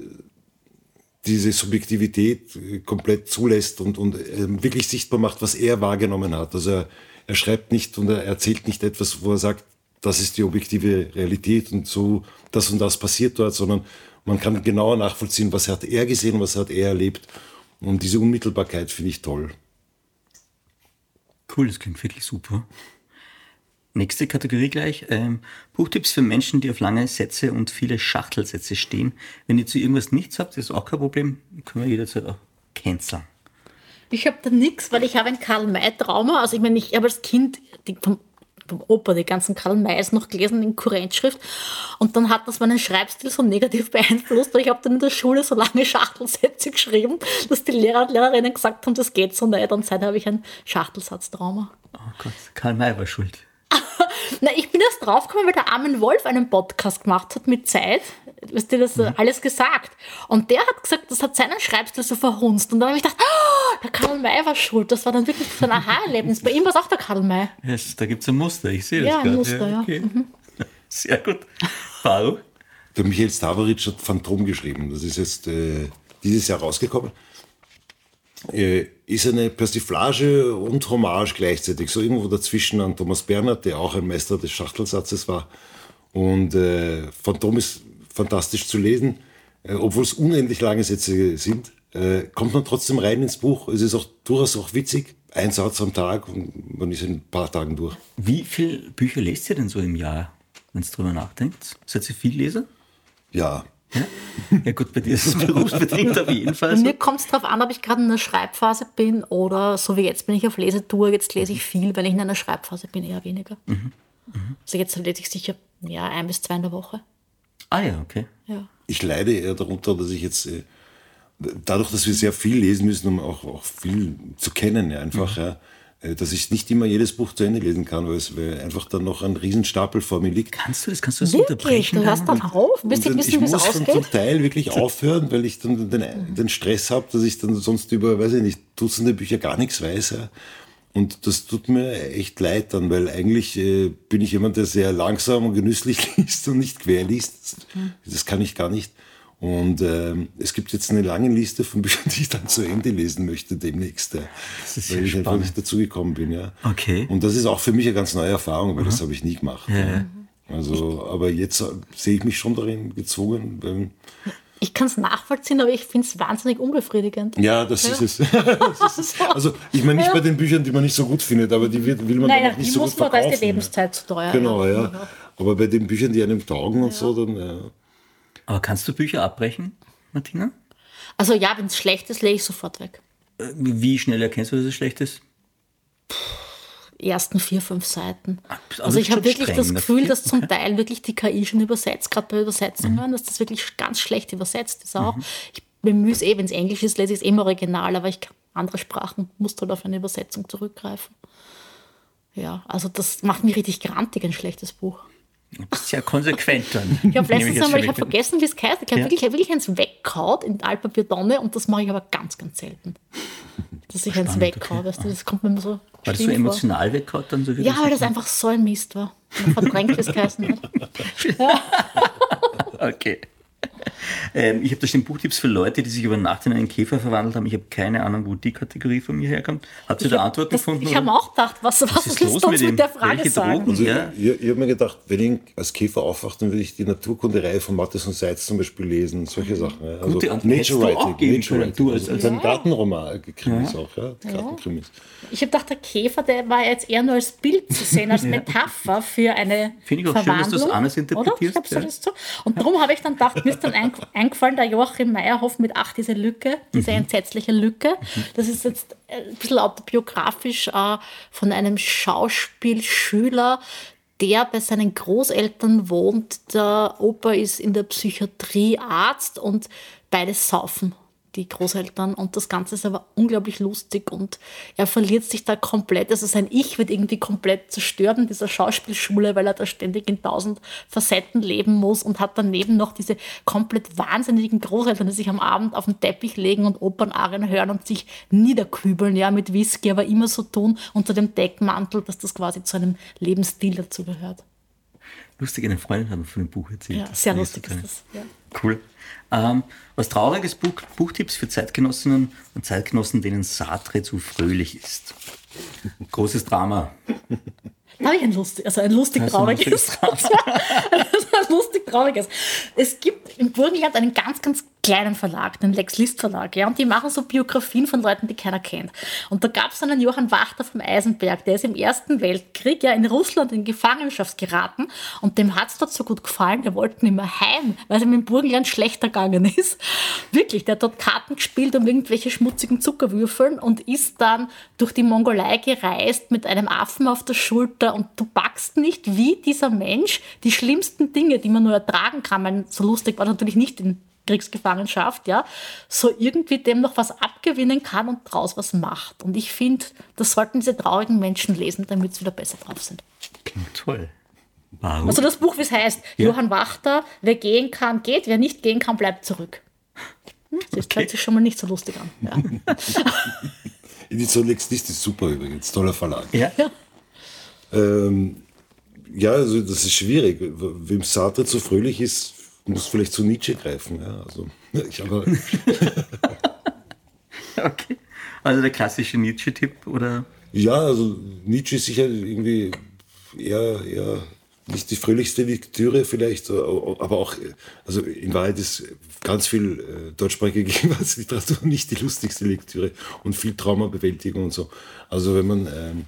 diese Subjektivität äh, komplett zulässt und, und ähm, wirklich sichtbar macht, was er wahrgenommen hat. Also er, er schreibt nicht und er erzählt nicht etwas, wo er sagt, das ist die objektive Realität und so, das und das passiert dort, sondern man kann genauer nachvollziehen, was hat er gesehen, was hat er erlebt. Und diese Unmittelbarkeit finde ich toll. Cool, das klingt wirklich super. Nächste Kategorie gleich. Ähm, Buchtipps für Menschen, die auf lange Sätze und viele Schachtelsätze stehen. Wenn ihr zu irgendwas nichts habt, ist auch kein Problem. Können wir jederzeit auch canceln. Ich habe da nichts, weil ich habe ein Karl-May-Trauma. Also ich meine, ich habe als Kind die, vom vom Opa die ganzen Karl Mays noch gelesen in Kurrentschrift. Und dann hat das meinen Schreibstil so negativ beeinflusst, weil ich habe dann in der Schule so lange Schachtelsätze geschrieben, dass die Lehrer und Lehrerinnen gesagt haben, das geht so nicht. Und seitdem habe ich ein Schachtelsatztrauma. Oh Gott, Karl May war schuld. Na, ich bin erst draufgekommen, weil der Armin Wolf einen Podcast gemacht hat mit Zeit. Weißt du, das mhm. alles gesagt. Und der hat gesagt, das hat seinen Schreibstil so verhunzt. Und dann habe ich gedacht, oh, der Karl May war schuld. Das war dann wirklich so ein Aha-Erlebnis. Bei ihm war es auch der Karl May. Yes, da gibt es ein Muster, ich sehe das Ja, gerade. ein Muster, ja. okay. Mhm. Sehr gut. Faru? Der Michael Stavaric hat Phantom geschrieben. Das ist jetzt äh, dieses Jahr rausgekommen. Äh, ist eine Persiflage und Hommage gleichzeitig. So irgendwo dazwischen an Thomas Bernhard, der auch ein Meister des Schachtelsatzes war. Und äh, Phantom ist fantastisch zu lesen, äh, obwohl es unendlich lange Sätze sind. Äh, kommt man trotzdem rein ins Buch. Es ist auch durchaus auch witzig. Ein Satz am Tag und man ist in ein paar Tagen durch. Wie viele Bücher lest ihr denn so im Jahr, wenn ihr drüber nachdenkt? Seid ihr viel Leser? Ja, Ja? ja gut, bei dir ist es berufsbedingt auf jeden Fall so. mir kommt es darauf an, ob ich gerade in einer Schreibphase bin oder so wie jetzt bin ich auf Lesetour. Jetzt lese ich viel, wenn ich in einer Schreibphase bin, eher weniger. Also jetzt lese ich sicher ja, ein bis zwei in der Woche. Ah ja, okay. Ja. ich leide eher darunter, dass ich jetzt, äh, dadurch, dass wir sehr viel lesen müssen, um auch, auch viel zu kennen, ja, einfach, ja, äh, dass ich nicht immer jedes Buch zu Ende lesen kann, weil es weil einfach dann noch ein Riesenstapel vor mir liegt. Kannst du das, kannst du das Wirklich? unterbrechen? Du hörst dann auf? Und dann- wissen, wie es muss dann zum ausgeht? Teil wirklich aufhören, weil ich dann den, den Stress habe, dass ich dann sonst über, weiß ich nicht, Dutzende Bücher gar nichts weiß. Ja. Und das tut mir echt leid dann, weil eigentlich äh, bin ich jemand, der sehr langsam und genüsslich liest und nicht quer liest. Das kann ich gar nicht. Und ähm, es gibt jetzt eine lange Liste von Büchern, die ich dann zu Ende lesen möchte demnächst, ist weil ich einfach spannend. nicht dazu gekommen bin. Ja. Okay. Und das ist auch für mich eine ganz neue Erfahrung, weil das habe ich nie gemacht. Ja. Also, aber jetzt äh, sehe ich mich schon darin gezwungen. Weil, Ich kann es nachvollziehen, aber ich finde es wahnsinnig unbefriedigend. ja, das ist es. das ist. Also, ich meine nicht bei den Büchern, die man nicht so gut findet, aber die wird, will man Nein, dann auch die nicht so muss gut man, da ist verkaufen. die Lebenszeit zu teuer. Genau, ja. Aber bei den Büchern, die einem taugen und so, dann, ja. Aber kannst du Bücher abbrechen, Martina? Also ja, wenn es schlecht ist, lege ich sofort weg. Äh, Wie schnell erkennst du, dass es schlecht ist? Ersten vier, fünf Seiten. also also ich habe wirklich streng das. Gefühl, dass zum Teil wirklich die KI schon übersetzt, gerade bei Übersetzungen, dass das wirklich ganz schlecht übersetzt ist auch. Ich bemühe es eh, wenn es Englisch ist, lese ich es eh im Original, aber ich kann andere Sprachen, muss halt auf eine Übersetzung zurückgreifen. Ja, also das macht mich richtig grantig, ein schlechtes Buch. Du bist sehr konsequent dann. Ich habe letztens einmal, ich habe vergessen, wie es heißt. Ich habe Ja. wirklich, wirklich eins weggehauen in Altpapierdonne und das mache ich aber ganz, ganz selten. Dass ich eins weghaue, okay. weißt du, das kommt mir immer so War das so emotional weggehauen dann so Ja, weil das einfach so ein Mist war. Man verdrängt es geheißen hat. Okay. Ähm, ich habe da stehen Buchtipps für Leute, die sich über Nacht in einen Käfer verwandelt haben. Ich habe keine Ahnung, wo die Kategorie von mir herkommt. Hat sie da Antworten das, gefunden? Ich habe auch gedacht, was, was, was ist los du mit uns mit der Frage Welche sagen? Drogen? Also Ja. ich, ich habe mir gedacht, wenn ich als Käfer aufwache, dann würde ich die Naturkunde-Reihe von Mattes und Seitz zum Beispiel lesen, solche Sachen. Ja. Also Gute Antwort. Auch geben können, du als- Also dann Gartenroman, Krimis auch, ja. Gartenkrimis. Ich habe gedacht, der Käfer, der war jetzt eher nur als Bild zu sehen, als Metapher für eine Finde ich auch schön, dass du das Verwandlung, anders interpretierst, Oder? Ich ja. so. Und darum habe ich dann gedacht, mir ist dann ein, eingefallen, der Joachim Meyerhoff mit Ach, diese Lücke, diese entsetzliche Lücke. Das ist jetzt ein bisschen autobiografisch äh, von einem Schauspielschüler, der bei seinen Großeltern wohnt. Der Opa ist in der Psychiatrie Arzt und beide saufen die Großeltern und das Ganze ist aber unglaublich lustig und er verliert sich da komplett, also sein Ich wird irgendwie komplett zerstört in dieser Schauspielschule, weil er da ständig in tausend Facetten leben muss und hat daneben noch diese komplett wahnsinnigen Großeltern, die sich am Abend auf den Teppich legen und Opernarien hören und sich niederkübeln, ja, mit Whisky, aber immer so tun unter dem Deckmantel, dass das quasi zu einem Lebensstil dazu gehört. Lustig, eine Freundin hat mir von dem Buch erzählt. Ja, sehr lustig ist das. Ja. Cool. Ähm, was trauriges Buch, Buchtipps für Zeitgenossinnen und Zeitgenossen, denen Sartre zu fröhlich ist. Großes Drama. Habe ich ein lustig, also ein lustig Also trauriges. ein lustig trauriges. Es gibt im Burgenland einen ganz, ganz kleinen Verlag, den Lex List Verlag, ja, und die machen so Biografien von Leuten, die keiner kennt. Und da gab es einen Johann Wachter vom Eisenberg, der ist im Ersten Weltkrieg ja in Russland in Gefangenschaft geraten und dem hat es dort so gut gefallen, der wollte nicht mehr heim, weil es ihm im Burgenland schlechter gegangen ist. Wirklich, der hat dort Karten gespielt um irgendwelche schmutzigen Zuckerwürfeln und ist dann durch die Mongolei gereist mit einem Affen auf der Schulter und du packst nicht, wie dieser Mensch die schlimmsten Dinge, die man nur ertragen kann, mein, so lustig war natürlich nicht in Kriegsgefangenschaft, ja, so irgendwie dem noch was abgewinnen kann und daraus was macht. Und ich finde, das sollten diese traurigen Menschen lesen, damit sie wieder besser drauf sind. Klingt toll. Warum? Also das Buch, wie es heißt, Ja. Johann Wachter, wer gehen kann, geht, wer nicht gehen kann, bleibt zurück. Hm, Das Okay. hört sich schon mal nicht so lustig an. Ja. Lex List ist super übrigens, toller Verlag. ja? Ähm, ja, also das ist schwierig. Wem Sartre zu fröhlich ist, muss vielleicht zu Nietzsche greifen. Ja, also, ich aber, Okay. Also der klassische Nietzsche-Tipp oder? ja, also Nietzsche ist sicher irgendwie eher, eher nicht die fröhlichste Lektüre vielleicht, aber auch, also in Wahrheit ist ganz viel äh, deutschsprachige Gegenwartsliteratur nicht die lustigste Lektüre und viel Traumabewältigung und so. Also wenn man, ähm,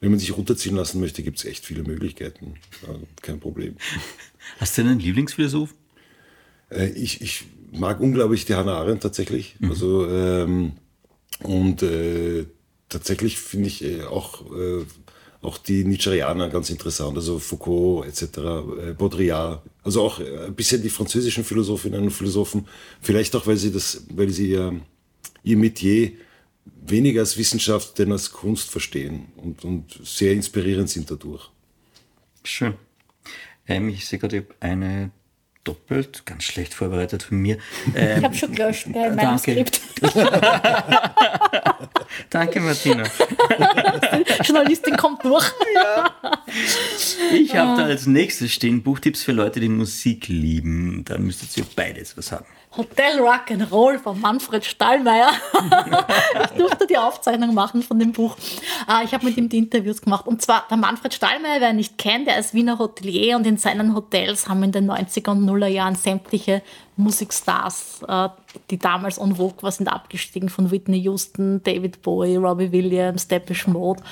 wenn man sich runterziehen lassen möchte, gibt es echt viele Möglichkeiten. Kein Problem. Hast du einen Lieblingsphilosoph? Äh, ich, ich mag unglaublich die Hannah Arendt tatsächlich. Also, ähm, und äh, tatsächlich finde ich äh, auch, äh, auch die Nietzscheaner ganz interessant, also Foucault etc., äh, Baudrillard, also auch ein bisschen die französischen Philosophinnen und Philosophen, vielleicht auch, weil sie das, weil sie ihr, ihr Metier weniger als Wissenschaft, denn als Kunst verstehen und, und sehr inspirierend sind dadurch. Schön. Ähm, ich sehe gerade, ich habe eine doppelt, ganz schlecht vorbereitet von mir. Ähm, Ich habe schon gelöscht gell, in meinem Danke. Skript. danke, Martina. Journalistin kommt durch. Ich habe da als nächstes stehen Buchtipps für Leute, die Musik lieben. Da müsstet ihr beides was haben. Hotel Rock'n'Roll von Manfred Stallmeier. ich durfte die Aufzeichnung machen von dem Buch. Äh, Ich habe mit ihm die Interviews gemacht. Und zwar der Manfred Stallmeier, wer ihn nicht kennt, der ist Wiener Hotelier und in seinen Hotels haben in den 90er und Nuller Jahren sämtliche Musikstars, äh, die damals en vogue waren, sind abgestiegen von Whitney Houston, David Bowie, Robbie Williams, Depeche Mode.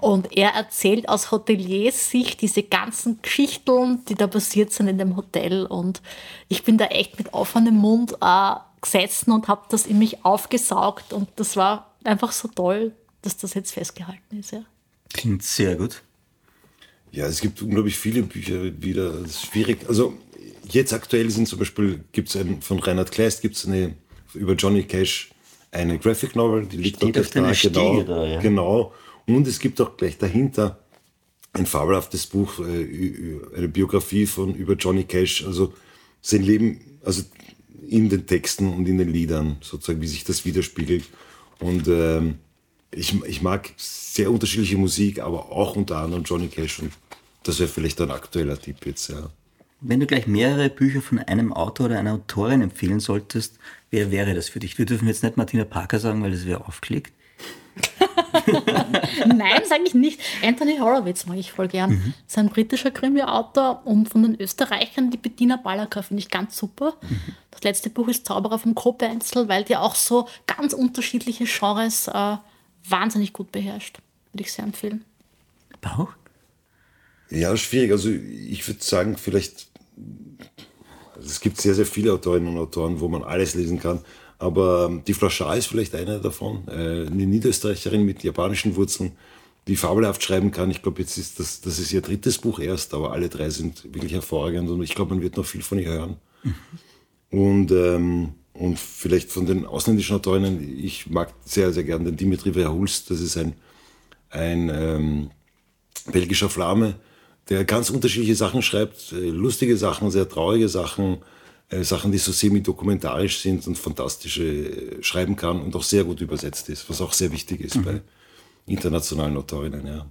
Und er erzählt aus Hoteliersicht diese ganzen Geschichten, die da passiert sind in dem Hotel. Und ich bin da echt mit offenem Mund äh, gesessen und habe das in mich aufgesaugt. Und das war einfach so toll, dass das jetzt festgehalten ist. Ja. Klingt sehr gut. Ja, es gibt unglaublich viele Bücher wieder. Das ist schwierig. Also jetzt aktuell sind zum Beispiel, gibt es von Reinhard Kleist gibt es eine über Johnny Cash eine Graphic Novel, die liegt Steht dort auf da, genau, Stiege da, ja. genau. Und es gibt auch gleich dahinter ein fabelhaftes Buch, äh, eine Biografie von über Johnny Cash, also sein Leben, also in den Texten und in den Liedern, sozusagen, wie sich das widerspiegelt. Und ähm, ich, ich mag sehr unterschiedliche Musik, aber auch unter anderem Johnny Cash und das wäre vielleicht ein aktueller Tipp jetzt, ja. Wenn du gleich mehrere Bücher von einem Autor oder einer Autorin empfehlen solltest, wer wäre das für dich? Wir dürfen jetzt nicht Martina Parker sagen, weil das wäre aufgelegt. Nein, sage ich nicht. Anthony Horowitz mag ich voll gern. Mhm. Das ist ein britischer Krimi-Autor und von den Österreichern die Bettina Ballacker finde ich ganz super. Mhm. Das letzte Buch ist Zauberer vom Kopenzel, weil die auch so ganz unterschiedliche Genres äh, wahnsinnig gut beherrscht. Würde ich sehr empfehlen. Bauch? Ja, schwierig. Also ich würde sagen, vielleicht, also es gibt sehr, sehr viele Autorinnen und Autoren, wo man alles lesen kann. Aber ähm, die Flaschar ist vielleicht einer davon, äh, eine Niederösterreicherin mit japanischen Wurzeln, die fabelhaft schreiben kann. Ich glaube, jetzt ist das, das ist ihr drittes Buch erst, aber alle drei sind wirklich hervorragend und ich glaube, man wird noch viel von ihr hören. Mhm. Und, ähm, und vielleicht von den ausländischen Autorinnen, ich mag sehr, sehr gern den Dimitri Verhulst, das ist ein, ein ähm, belgischer Flamme, der ganz unterschiedliche Sachen schreibt, äh, lustige Sachen, sehr traurige Sachen, äh, Sachen, die so semi-dokumentarisch sind und fantastische äh, schreiben kann und auch sehr gut übersetzt ist, was auch sehr wichtig ist mhm. bei internationalen Autorinnen. Ja.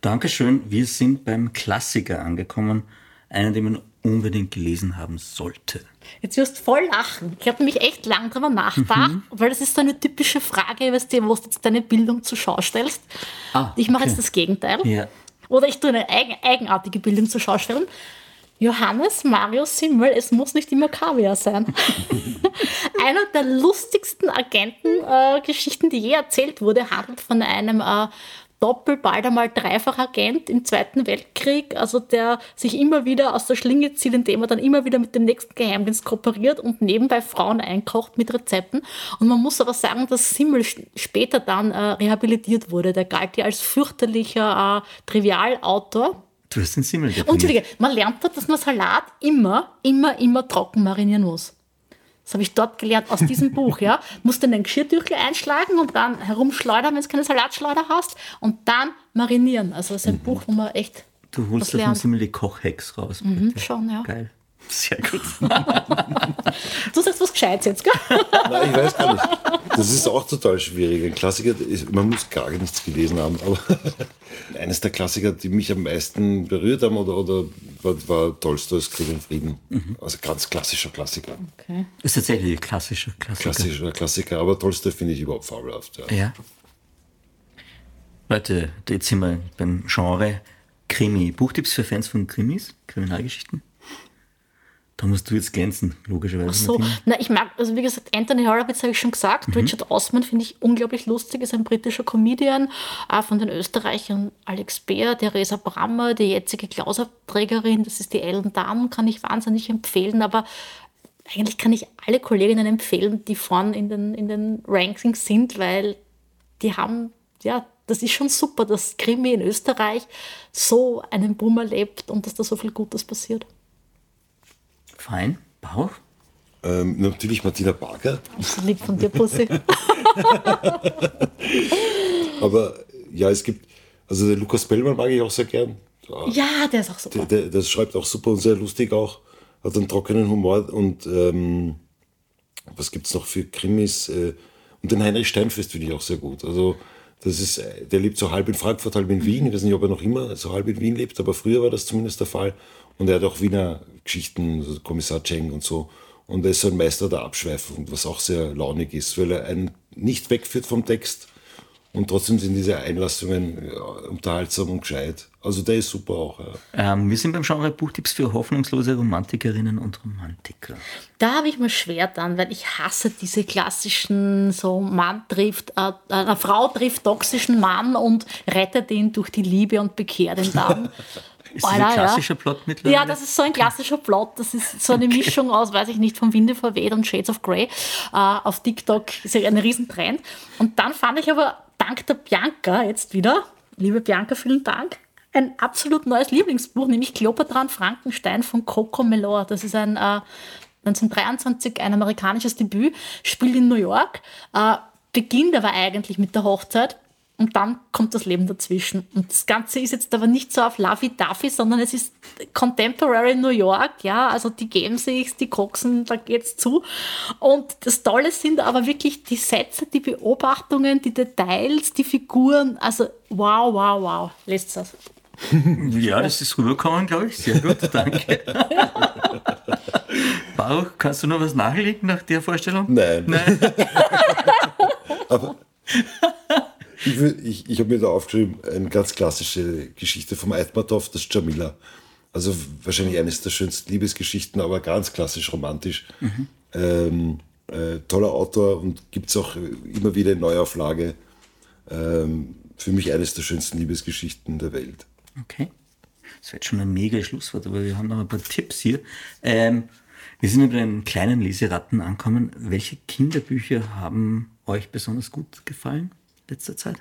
Dankeschön. Wir sind beim Klassiker angekommen, einen, den man unbedingt gelesen haben sollte. Jetzt wirst du voll lachen. Ich habe nämlich echt lang drüber nachgedacht, mhm. weil das ist so eine typische Frage, weißt du, wo du jetzt deine Bildung zur Schau stellst. Ah, ich mache okay. jetzt das Gegenteil. Ja. Oder ich tue eine eigen, eigenartige Bildung zur Schau stellen. Johannes Marius Simmel, es muss nicht immer Kaviar sein. Einer der lustigsten Agentengeschichten, äh, die je erzählt wurde, handelt von einem äh, Doppel, bald einmal Dreifachagent im Zweiten Weltkrieg, also der sich immer wieder aus der Schlinge zieht, indem er dann immer wieder mit dem nächsten Geheimdienst kooperiert und nebenbei Frauen einkocht mit Rezepten. Und man muss aber sagen, dass Simmel später dann äh, rehabilitiert wurde. Der galt ja als fürchterlicher äh, Trivialautor Du hast den Simmel definiert. Entschuldige, man lernt dort, dass man Salat immer, immer, immer trocken marinieren muss. Das habe ich dort gelernt aus diesem Buch, ja. Musst du in den Geschirrtüchel einschlagen und dann herumschleudern, wenn du keine Salatschleuder hast und dann marinieren. Also das ist ein mhm. Buch, wo man echt Du holst da vom Simmel die Kochhex raus. Mhm, schon, ja. Geil. Sehr gut. du sagst was Gescheites jetzt, gell? Nein, ich weiß gar nicht. Das ist auch total schwierig. Ein Klassiker, ist, man muss gar nichts gelesen haben, aber eines der Klassiker, die mich am meisten berührt haben, oder, oder war, war Tolstoys Krieg und Frieden. Mhm. Also ganz klassischer Klassiker. Okay. Ist tatsächlich ein klassischer Klassiker. Klassischer Klassiker, aber Tolstoi finde ich überhaupt fabelhaft. Ja. ja. Leute, jetzt sind wir beim Genre Krimi. Buchtipps für Fans von Krimis, Kriminalgeschichten? Da musst du jetzt glänzen, logischerweise. Ach so, na, ich mag, also wie gesagt, Anthony Horowitz habe ich schon gesagt. Mhm. Richard Osman finde ich unglaublich lustig, ist ein britischer Comedian. Äh, von den Österreichern Alex Beer, Theresa Brammer, die jetzige Klauserträgerin, das ist die Ellen Damm, kann ich wahnsinnig empfehlen. Aber eigentlich kann ich alle Kolleginnen empfehlen, die vorne in den, in den Rankings sind, weil die haben, ja, das ist schon super, dass Krimi in Österreich so einen Boom erlebt und dass da so viel Gutes passiert. Fein. Bauch? Ähm, natürlich Martina Barger. So lieb von dir, Pussy. Aber ja, es gibt, also der Lukas Bellmann mag ich auch sehr gern. Ja, der ist auch super. Der, der, der schreibt auch super und sehr lustig auch. Hat einen trockenen Humor und ähm, was gibt es noch für Krimis? Äh, und den Heinrich Steinfest finde ich auch sehr gut. Also das ist, der lebt so halb in Frankfurt, halb in Wien. Ich weiß nicht, ob er noch immer so halb in Wien lebt, aber früher war das zumindest der Fall. Und er hat auch Wiener Geschichten, also Kommissar Cheng und so. Und er ist so ein Meister der Abschweifung, was auch sehr launig ist, weil er einen nicht wegführt vom Text. Und trotzdem sind diese Einlassungen ja, unterhaltsam und gescheit. Also der ist super auch. Ja. Ähm, wir sind beim Genre Buchtipps für hoffnungslose Romantikerinnen und Romantiker. Da habe ich mir schwer dann, weil ich hasse diese klassischen, so Mann trifft, äh, eine Frau trifft toxischen Mann und rettet ihn durch die Liebe und bekehrt ihn dann. Ist das ein klassischer ja. Plot mittlerweile? Ja, das ist so ein klassischer Plot. Das ist so eine okay. Mischung aus, weiß ich nicht, vom Winde verweht und Shades of Grey. Uh, auf TikTok ist ja ein Riesentrend. Und dann fand ich aber dank der Bianca jetzt wieder, liebe Bianca, vielen Dank, ein absolut neues Lieblingsbuch, nämlich Kleopatra und Frankenstein von Coco Melor. Das ist ein äh, 1923 ein amerikanisches Debüt, spielt in New York, äh, beginnt aber eigentlich mit der Hochzeit und dann kommt das Leben dazwischen. Und das Ganze ist jetzt aber nicht so auf Lovey-Duffy, sondern es ist Contemporary New York, ja, also die geben sich, die koksen, da geht's zu. Und das Tolle sind aber wirklich die Sätze, die Beobachtungen, die Details, die Figuren, also wow, wow, wow, lässt das. Ja, das ist rübergekommen, glaube ich. Sehr gut, danke. Baruch, kannst du noch was nachlegen nach der Vorstellung? Nein. Nein. Aber ich, ich, ich habe mir da aufgeschrieben, eine ganz klassische Geschichte vom Eitmatov, das Jamila. Also wahrscheinlich eines der schönsten Liebesgeschichten, aber ganz klassisch romantisch. Ähm, äh, toller Autor und gibt es auch immer wieder in Neuauflage. Ähm, für mich eines der schönsten Liebesgeschichten der Welt. Okay. Das wird schon ein mega Schlusswort, aber wir haben noch ein paar Tipps hier. Ähm, wir sind über den kleinen Leseratten angekommen. Welche Kinderbücher haben euch besonders gut gefallen letzter Zeit?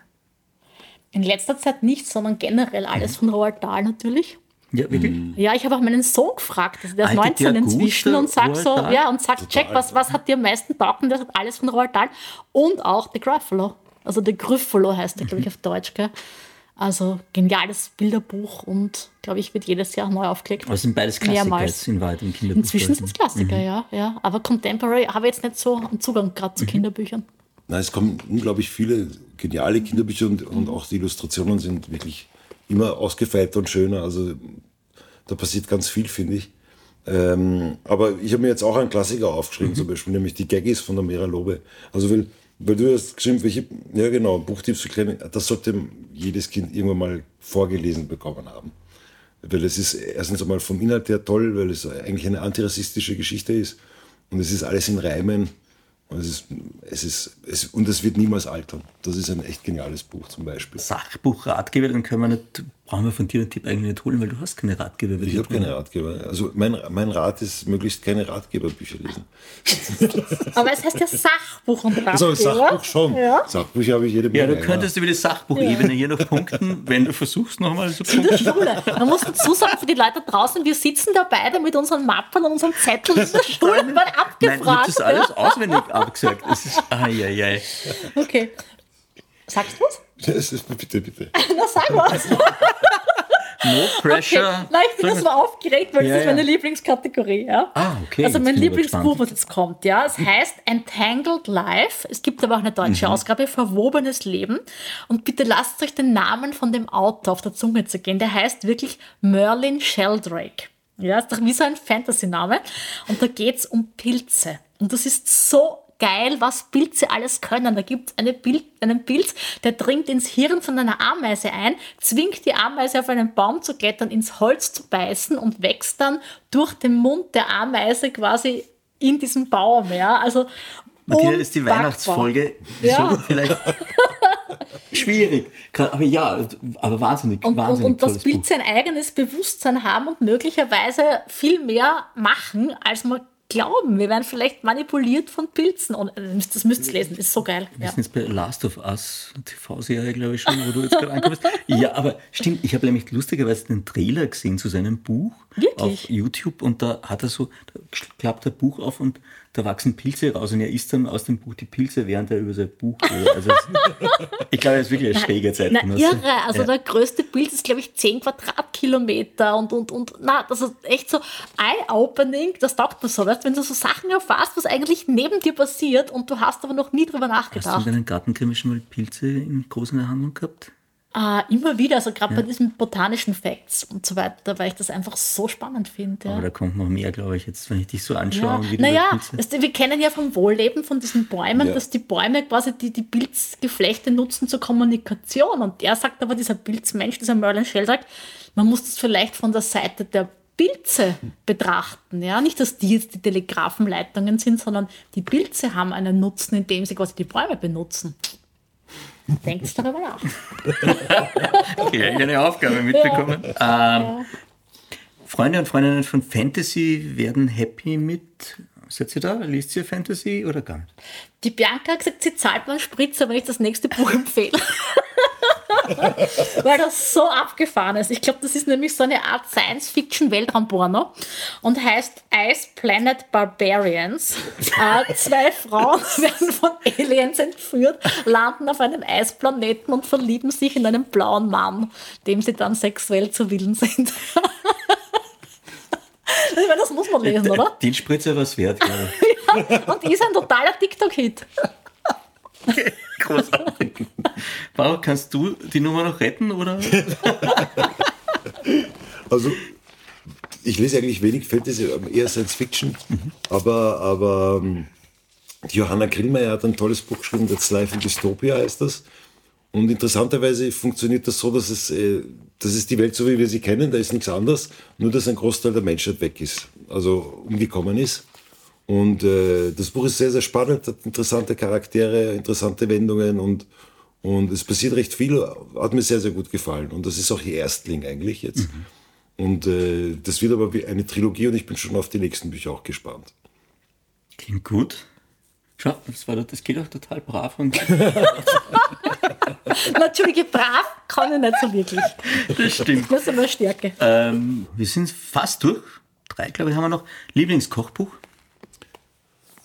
In letzter Zeit nicht, sondern generell alles von Roald Dahl natürlich. Ja, wirklich? Ja, ich habe auch meinen Sohn gefragt, also der ist Alter, 19 der inzwischen und sagt so, ja, und sagt, Jack, was, was hat dir am meisten taugt? Und der sagt alles von Roald Dahl und auch The Gruffalo. Also The Gruffalo heißt der, glaube Mhm. ich, auf Deutsch, gell? Also geniales Bilderbuch und, glaube ich, wird jedes Jahr neu aufgelegt. Aber es sind beides Klassiker Mehrmals. in Wahrheit im Kinderbuch. Inzwischen sind es Klassiker, ja, ja. Aber Contemporary habe ich jetzt nicht so einen Zugang gerade Mhm. zu Kinderbüchern. Nein, es kommen unglaublich viele geniale Kinderbücher und, und auch die Illustrationen sind wirklich immer ausgefeilter und schöner. Also da passiert ganz viel, finde ich. Ähm, aber ich habe mir jetzt auch einen Klassiker aufgeschrieben, zum Beispiel, nämlich die Gaggis von der Mera Lobe. Also weil, weil du hast geschrieben, welche, ja genau, Buchtipps für Kleine, das sollte jedes Kind irgendwann mal vorgelesen bekommen haben. Weil es ist erstens einmal vom Inhalt her toll, weil es eigentlich eine antirassistische Geschichte ist. Und es ist alles in Reimen. Und es ist, es ist, es, und es wird niemals altern. Das ist ein echt geniales Buch zum Beispiel. Sachbuch, Ratgeber, dann können wir nicht, brauchen wir von dir den Tipp eigentlich nicht holen, weil du hast keine Ratgeber. Ich habe keine Ratgeber. Also mein, mein Rat ist, möglichst keine Ratgeberbücher lesen. Aber es heißt ja Sachbuch und Ratgeber. So, Sachbuch schon. Ja. Sachbücher habe ich jede Ja, Menge. du könntest über die Sachbuchebene hier noch punkten, wenn du versuchst nochmal so In der. Schule. Man muss dazu sagen, für die Leute draußen, wir sitzen da beide mit unseren Mappen und unseren Zetteln in der Schule und werden Nein, ich habe abgefragt. das alles auswendig abgesagt. Es ist, ai, ja. Okay. Sagst du was? Ja, es bitte, bitte. Na, sag was. No Okay. pressure. Nein, ich bin so mal. aufgeregt, weil Ja, das ist ja. meine Lieblingskategorie. Ja? Ah, okay, Also mein Lieblingsbuch, was jetzt kommt, ja. Es heißt Entangled Life. Es gibt aber auch eine deutsche Mhm. Ausgabe, Verwobenes Leben. Und bitte lasst euch den Namen von dem Autor auf der Zunge zergehen. Der heißt wirklich Merlin Sheldrake. Ja, ist doch wie so ein Fantasy-Name. Und da geht's um Pilze. Und das ist so geil, was Pilze alles können. Da gibt es eine Pil einen Pilz, der dringt ins Hirn von einer Ameise ein, zwingt die Ameise auf einen Baum zu klettern, ins Holz zu beißen und wächst dann durch den Mund der Ameise quasi in diesem Baum. Ja? Also Martina, das ist die. Weihnachtsfolge. Ja. Vielleicht schwierig. Aber ja, aber wahnsinnig, Und, und, wahnsinnig und das tolles Buch. Pilze ein eigenes Bewusstsein haben und möglicherweise viel mehr machen, als wir glauben. Wir werden vielleicht manipuliert von Pilzen. Und äh, das müsst ihr lesen, das ist so geil. Wir sind jetzt bei Last of Us, TV-Serie, glaube ich schon, wo du jetzt gerade ankommst. Ja, aber stimmt, ich habe nämlich lustigerweise den Trailer gesehen zu seinem Buch Wirklich? auf YouTube und da hat er so, da klappt er Buch auf und da wachsen Pilze raus und er isst dann aus dem Buch die Pilze, während er über sein Buch. Also ich glaube, er ist wirklich eine schräge Zeit. Na, irre. Also ja. der größte Pilz ist, glaube ich, 10 Quadratkilometer und, und, und na, das ist echt so eye-opening. Das taugt mir so, weißt, wenn du so Sachen erfasst, was eigentlich neben dir passiert und du hast aber noch nie drüber Hast du in nachgedacht. deinen Gartenkrimi schon mal Pilze in großen Erhandlung gehabt? Ah, immer wieder, also gerade bei diesen botanischen Facts und so weiter, weil ich das einfach so spannend finde. Ja. Aber da kommt noch mehr, glaube ich, jetzt, wenn ich dich so anschaue. Ja. Naja, weißt du, wir kennen ja vom Wohlleben von diesen Bäumen, Ja. dass die Bäume quasi die, die Pilzgeflechte nutzen zur Kommunikation. Und er sagt aber, dieser Pilzmensch, dieser Merlin Sheldrake, man muss das vielleicht von der Seite der Pilze betrachten. Ja? Nicht, dass die jetzt die Telegrafenleitungen sind, sondern die Pilze haben einen Nutzen, indem sie quasi die Bäume benutzen. Denkt darüber nach. Okay, eine Aufgabe mitbekommen. Ähm, Freunde und Freundinnen von Fantasy werden happy mit. Seid ihr da? Liest ihr Fantasy oder gar nicht? Die Bianca hat gesagt, sie zahlt mir einen Spritzer, wenn ich das nächste Buch empfehle. Weil das so abgefahren ist. Ich glaube, das ist nämlich so eine Art Science-Fiction-Weltraumporno und heißt Ice Planet Barbarians. Äh, zwei Frauen werden von Aliens entführt, landen auf einem Eisplaneten und verlieben sich in einen blauen Mann, dem sie dann sexuell zu Willen sind. Ich meine, das muss man lesen, oder? Den Spritzer was wert, glaube ich. Und ist ein totaler TikTok-Hit. Großartig. Bauer, kannst du die Nummer noch retten oder? Also, ich lese eigentlich wenig Fantasy, eher Science Fiction, aber, aber ähm, die Johanna Grillmeier hat ein tolles Buch geschrieben, That's Life in Dystopia heißt das. Und interessanterweise funktioniert das so, dass es, äh, das ist die Welt so, wie wir sie kennen, da ist nichts anderes, nur dass ein Großteil der Menschheit weg ist, also umgekommen ist. Und äh, das Buch ist sehr, sehr spannend, hat interessante Charaktere, interessante Wendungen und, und es passiert recht viel, hat mir sehr, sehr gut gefallen. Und das ist auch ihr Erstling eigentlich jetzt. Und äh, das wird aber wie eine Trilogie und ich bin schon auf die nächsten Bücher auch gespannt. Klingt gut. Schau, das, war, doch- das geht auch total brav. Und Na, Entschuldige, brav kann ich nicht so wirklich. das stimmt. Das ist immer Stärke. Ähm, wir sind fast durch. Drei, glaube ich, haben wir noch. Lieblingskochbuch?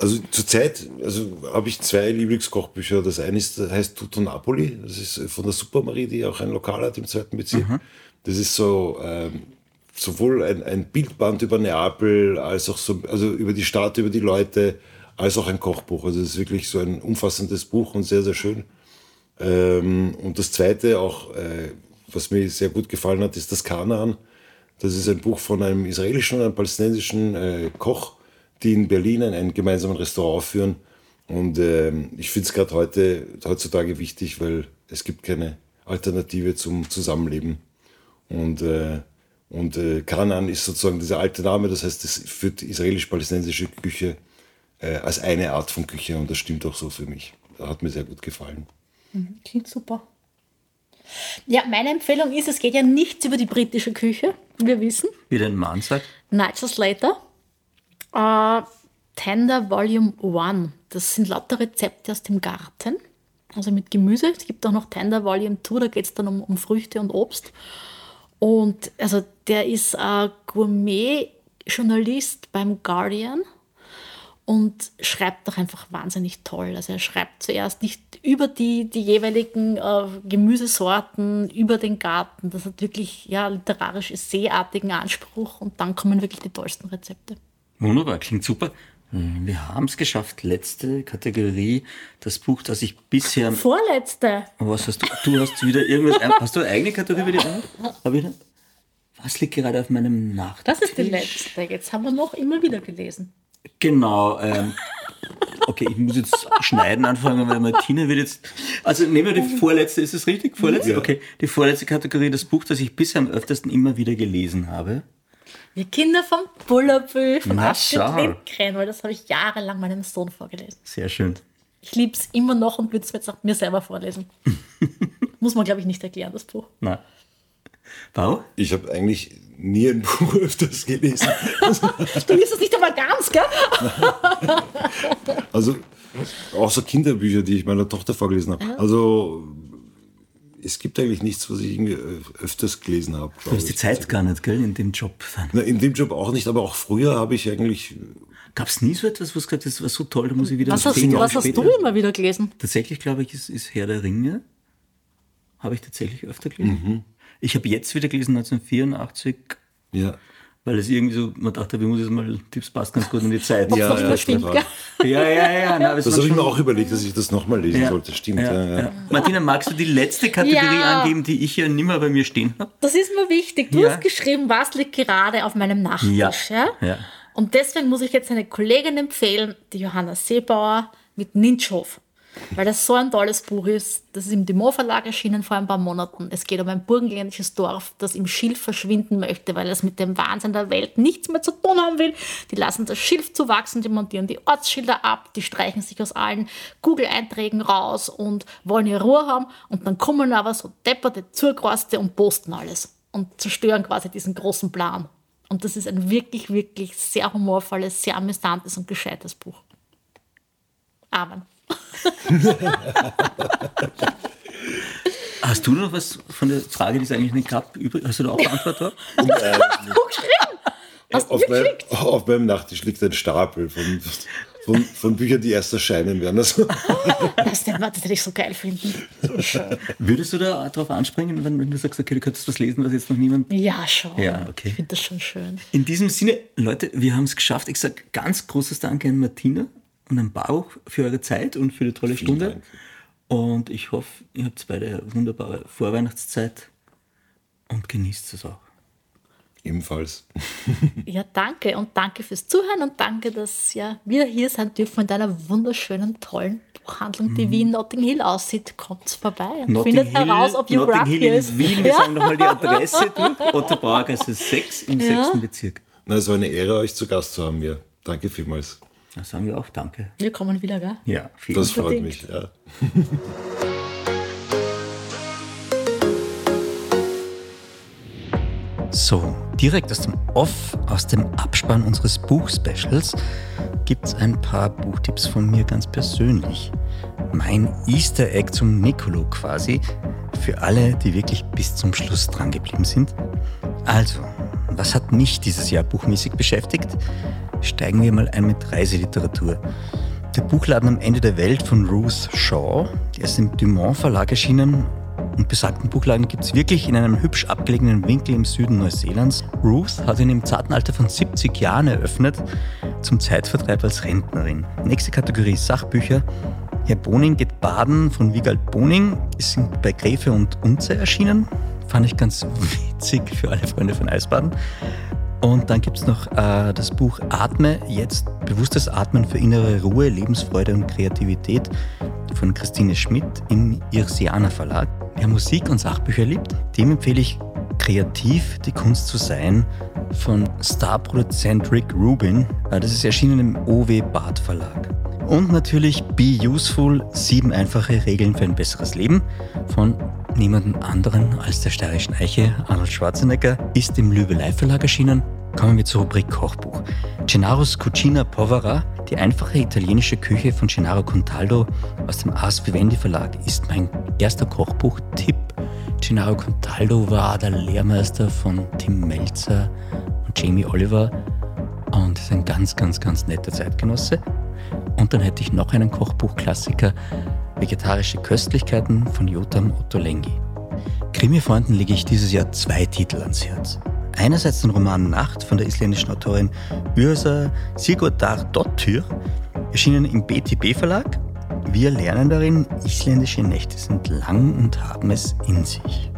Also zurzeit also habe ich zwei Lieblingskochbücher. Das eine ist, das heißt Tutto Napoli. Das ist von der Supermarie, die auch ein Lokal hat im zweiten Bezirk. Das ist so ähm, sowohl ein, ein Bildband über Neapel, als auch so, also über die Stadt, über die Leute, als auch ein Kochbuch. Also es ist wirklich so ein umfassendes Buch und sehr, sehr schön. Ähm, und das zweite, auch äh, was mir sehr gut gefallen hat, ist das Kanaan. Das ist ein Buch von einem israelischen und einem palästinensischen äh, Koch, die in Berlin ein, ein gemeinsamen Restaurant führen. Und ähm, ich finde es gerade heute, heutzutage wichtig, weil es gibt keine Alternative zum Zusammenleben. Und, äh, und äh, Kanaan ist sozusagen dieser alte Name, das heißt, es führt israelisch-palästinensische Küche äh, als eine Art von Küche und das stimmt auch so für mich. Hat mir sehr gut gefallen. Klingt super. Ja, meine Empfehlung ist, es geht ja nichts über die britische Küche, wir wissen. Wie dein Mann sagt. Nigel Slater. Äh, Tender Volume 1. Das sind lauter Rezepte aus dem Garten. Also mit Gemüse. Es gibt auch noch Tender Volume 2, da geht es dann um, um Früchte und Obst. Und also der ist äh, Gourmet-Journalist beim Guardian und schreibt doch einfach wahnsinnig toll. Also er schreibt zuerst nicht über die, die jeweiligen äh, Gemüsesorten, über den Garten. Das hat wirklich ja, literarisch seeartigen Anspruch und dann kommen wirklich die tollsten Rezepte. Wunderbar, klingt super. Hm, Wir haben es geschafft. Letzte Kategorie, das Buch, das ich bisher. Vorletzte. Was hast du? Du hast wieder irgendwas. ein- Hast du eine eigene Kategorie für die anderen? Hab ich? Was liegt gerade auf meinem Nachttisch? Das ist die letzte. Jetzt haben wir noch immer wieder gelesen. Genau. Ähm, okay, ich muss jetzt schneiden anfangen, weil Martina wird jetzt. Also nehmen wir die vorletzte, ist es richtig? Vorletzte? Okay. Die vorletzte Kategorie, das Buch, das ich bisher am öftesten immer wieder gelesen habe. Wir Kinder vom Bullerbull von Na, Astrid schau. Lindgren, weil das habe ich jahrelang meinem Sohn vorgelesen. Sehr schön. Ich liebe es immer noch und würde es jetzt auch mir selber vorlesen. Muss man, glaube ich, nicht erklären, das Buch. Na. Bau? Ich habe eigentlich nie ein Buch öfters gelesen. Du liest es nicht einmal ganz, gell? Also auch so Kinderbücher, die ich meiner Tochter vorgelesen habe. Also es gibt eigentlich nichts, was ich irgendwie ö- öfters gelesen habe. Du hast die Zeit gar nicht, gell, in dem Job. Na, in dem Job auch nicht, aber auch früher habe ich eigentlich Gab es nie so etwas, was gesagt das war so toll, da muss ich wieder Was hast, was hast du immer wieder gelesen? Tatsächlich glaube ich, ist, ist Herr der Ringe. Habe ich tatsächlich öfter gelesen. Ich habe jetzt wieder gelesen, 1984, ja. weil es irgendwie so, man dachte, wie muss es mal, das passt ganz gut in die Zeit. Ja, das ja, stimmt, ja, ja, ja. Es Das habe ich mir auch überlegt, dass ich das nochmal lesen Ja. sollte. Stimmt. Ja, Ja, ja. ja. Martina, magst du die letzte Kategorie Ja. angeben, die ich ja nimmer bei mir stehen habe? Das ist mir wichtig. Du Ja. hast geschrieben, was liegt gerade auf meinem Nachttisch. Ja. Ja. Und deswegen muss ich jetzt eine Kollegin empfehlen, die Johanna Seebauer mit Ninschhof. Weil das so ein tolles Buch ist. Das ist im Dumont Verlag erschienen vor ein paar Monaten. Es geht um ein burgenländisches Dorf, das im Schilf verschwinden möchte, weil es mit dem Wahnsinn der Welt nichts mehr zu tun haben will. Die lassen das Schilf zuwachsen, die montieren die Ortsschilder ab, die streichen sich aus allen Google-Einträgen raus und wollen ihre Ruhe haben. Und dann kommen aber so depperte Zurgroste und posten alles und zerstören quasi diesen großen Plan. Und das ist ein wirklich, wirklich sehr humorvolles, sehr amüsantes und gescheites Buch. Amen. Hast du noch was von der Frage, die es eigentlich nicht gab, übrig? Hast du da auch drauf? Buch geschrieben! Hast Auf, mir mein, geschickt? auf meinem Nachttisch liegt ein Stapel von, von, von Büchern, die erst erscheinen werden. Also, Das, das hätte ich so geil finden. Würdest du da drauf anspringen, wenn, wenn du sagst, okay, du könntest was lesen, was jetzt noch niemand Ja, schon. Ja, okay. Ich finde das schon schön. In diesem Sinne, Leute, wir haben es geschafft. Ich sage ganz großes Danke an Martina und an Bauch für eure Zeit und für die tolle Stunde. Dank. Und ich hoffe, ihr habt beide eine wunderbare Vorweihnachtszeit und genießt es auch. Ebenfalls. Ja, danke und danke fürs Zuhören und danke, dass ja, wir hier sein dürfen in deiner wunderschönen, tollen Buchhandlung, die wie in Notting Hill aussieht. Kommt vorbei und Notting findet Hill, heraus, ob Notting Hill hier in ist. Wien, wir Ja. sagen nochmal die Adresse durch. Otto Brauergasse 6 im Ja. 6. Bezirk. Na, es war eine Ehre, euch zu Gast zu haben. Ja. Danke vielmals. Da sagen wir auch Danke. Wir kommen wieder, gell? Ja, vielen Das freut mich. Ja. So, direkt aus dem Off, aus dem Abspann unseres Buchspecials gibt es ein paar Buchtipps von mir ganz persönlich. Mein Easter Egg zum Nicolo quasi, für alle, die wirklich bis zum Schluss dran geblieben sind. Also, was hat mich dieses Jahr buchmäßig beschäftigt? Steigen wir mal ein mit Reiseliteratur. Der Buchladen am Ende der Welt von Ruth Shaw, der ist im Dumont Verlag erschienen und besagten Buchladen gibt es wirklich in einem hübsch abgelegenen Winkel im Süden Neuseelands. Ruth hat ihn im zarten Alter von 70 Jahren eröffnet, zum Zeitvertreib als Rentnerin. Nächste Kategorie Sachbücher. Herr Boning geht baden von Wiegald Boning ist bei Gräfe und Unze erschienen. Fand ich ganz witzig für alle Freunde von Eisbaden. Und dann gibt es noch äh, das Buch Atme, jetzt bewusstes Atmen für innere Ruhe, Lebensfreude und Kreativität von Christine Schmidt im Irsianer Verlag. Wer Musik und Sachbücher liebt, dem empfehle ich Kreativ, die Kunst zu sein von Starproduzent Rick Rubin. Äh, Das ist erschienen im OW Barth Verlag. Und natürlich Be Useful, sieben einfache Regeln für ein besseres Leben von niemandem anderen als der steirischen Eiche, Arnold Schwarzenegger, ist im Lübelei Verlag erschienen. Kommen wir zur Rubrik Kochbuch. Gennaro's Cucina Povera, die einfache italienische Küche von Gennaro Contaldo aus dem Ars Vivendi Verlag, ist mein erster Kochbuch-Tipp. Gennaro Contaldo war der Lehrmeister von Tim Melzer und Jamie Oliver und ist ein ganz, ganz, ganz netter Zeitgenosse. Und dann hätte ich noch einen Kochbuchklassiker, Vegetarische Köstlichkeiten von Jotam Ottolenghi. Krimi-Freunden lege ich dieses Jahr zwei Titel ans Herz. Einerseits den Roman Nacht von der isländischen Autorin Yrsa Sigurdardóttir, erschienen im BTB Verlag. Wir lernen darin, isländische Nächte sind lang und haben es in sich.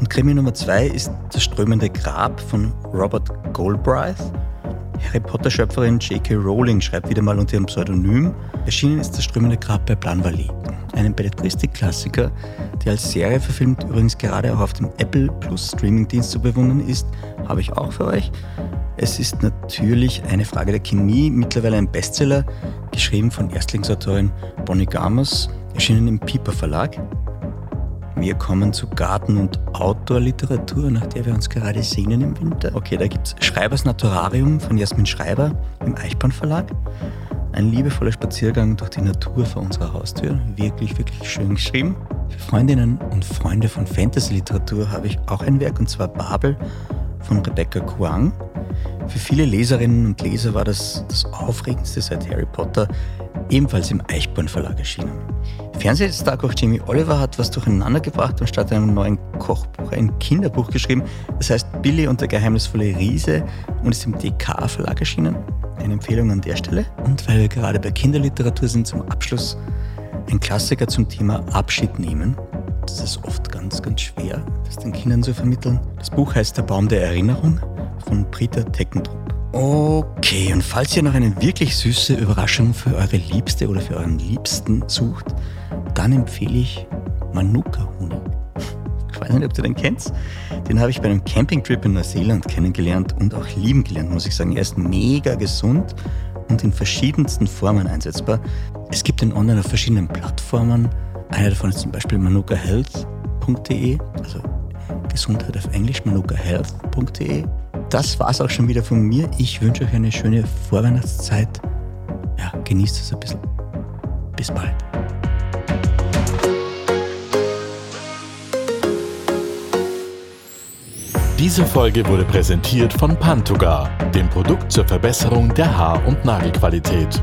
Und Krimi Nummer zwei ist Das strömende Grab von Robert Galbraith. Harry Potter-Schöpferin J.K. Rowling schreibt wieder mal unter ihrem Pseudonym. Erschienen ist Das strömende Grab bei Planvalley, einem Belletristik-Klassiker, der als Serie verfilmt übrigens gerade auch auf dem Apple Plus Streaming-Dienst zu bewundern ist, habe ich auch für euch. Es ist natürlich eine Frage der Chemie, mittlerweile ein Bestseller, geschrieben von Erstlingsautorin Bonnie Gamos, erschienen im Piper Verlag. Wir kommen zu Garten- und Outdoor-Literatur, nach der wir uns gerade sehnen im Winter. Okay, da gibt es Schreibers Naturarium von Jasmin Schreiber im Eichborn Verlag. Ein liebevoller Spaziergang durch die Natur vor unserer Haustür. Wirklich, wirklich schön geschrieben. Für Freundinnen und Freunde von Fantasy-Literatur habe ich auch ein Werk, und zwar Babel von Rebecca Kuang. Für viele Leserinnen und Leser war das das Aufregendste seit Harry Potter, ebenfalls im Eichborn Verlag erschienen. Fernsehstarkoch Jamie Oliver hat was durcheinander gebracht und statt einem neuen Kochbuch ein Kinderbuch geschrieben. Das heißt Billy und der geheimnisvolle Riese und ist im DK Verlag erschienen. Eine Empfehlung an der Stelle. Und weil wir gerade bei Kinderliteratur sind, zum Abschluss ein Klassiker zum Thema Abschied nehmen. Das ist oft ganz, ganz schwer, das den Kindern zu vermitteln. Das Buch heißt Der Baum der Erinnerung von Britta Teckentrupp. Okay, und falls ihr noch eine wirklich süße Überraschung für eure Liebste oder für euren Liebsten sucht, dann empfehle ich Manuka-Honig. Ich weiß nicht, ob ihr den kennt. Den habe ich bei einem Campingtrip in Neuseeland kennengelernt und auch lieben gelernt, muss ich sagen. Er ist mega gesund und in verschiedensten Formen einsetzbar. Es gibt ihn online auf verschiedenen Plattformen. Eine davon ist zum Beispiel manukahealth.de, also Gesundheit auf Englisch, manukahealth.de. Das war's auch schon wieder von mir. Ich wünsche euch eine schöne Vorweihnachtszeit. Ja, genießt es ein bisschen. Bis bald. Diese Folge wurde präsentiert von Pantogar, dem Produkt zur Verbesserung der Haar- und Nagelqualität.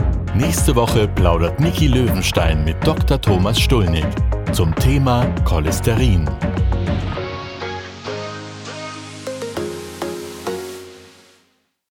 Nächste Woche plaudert Niki Löwenstein mit Dr. Thomas Stulnig zum Thema Cholesterin.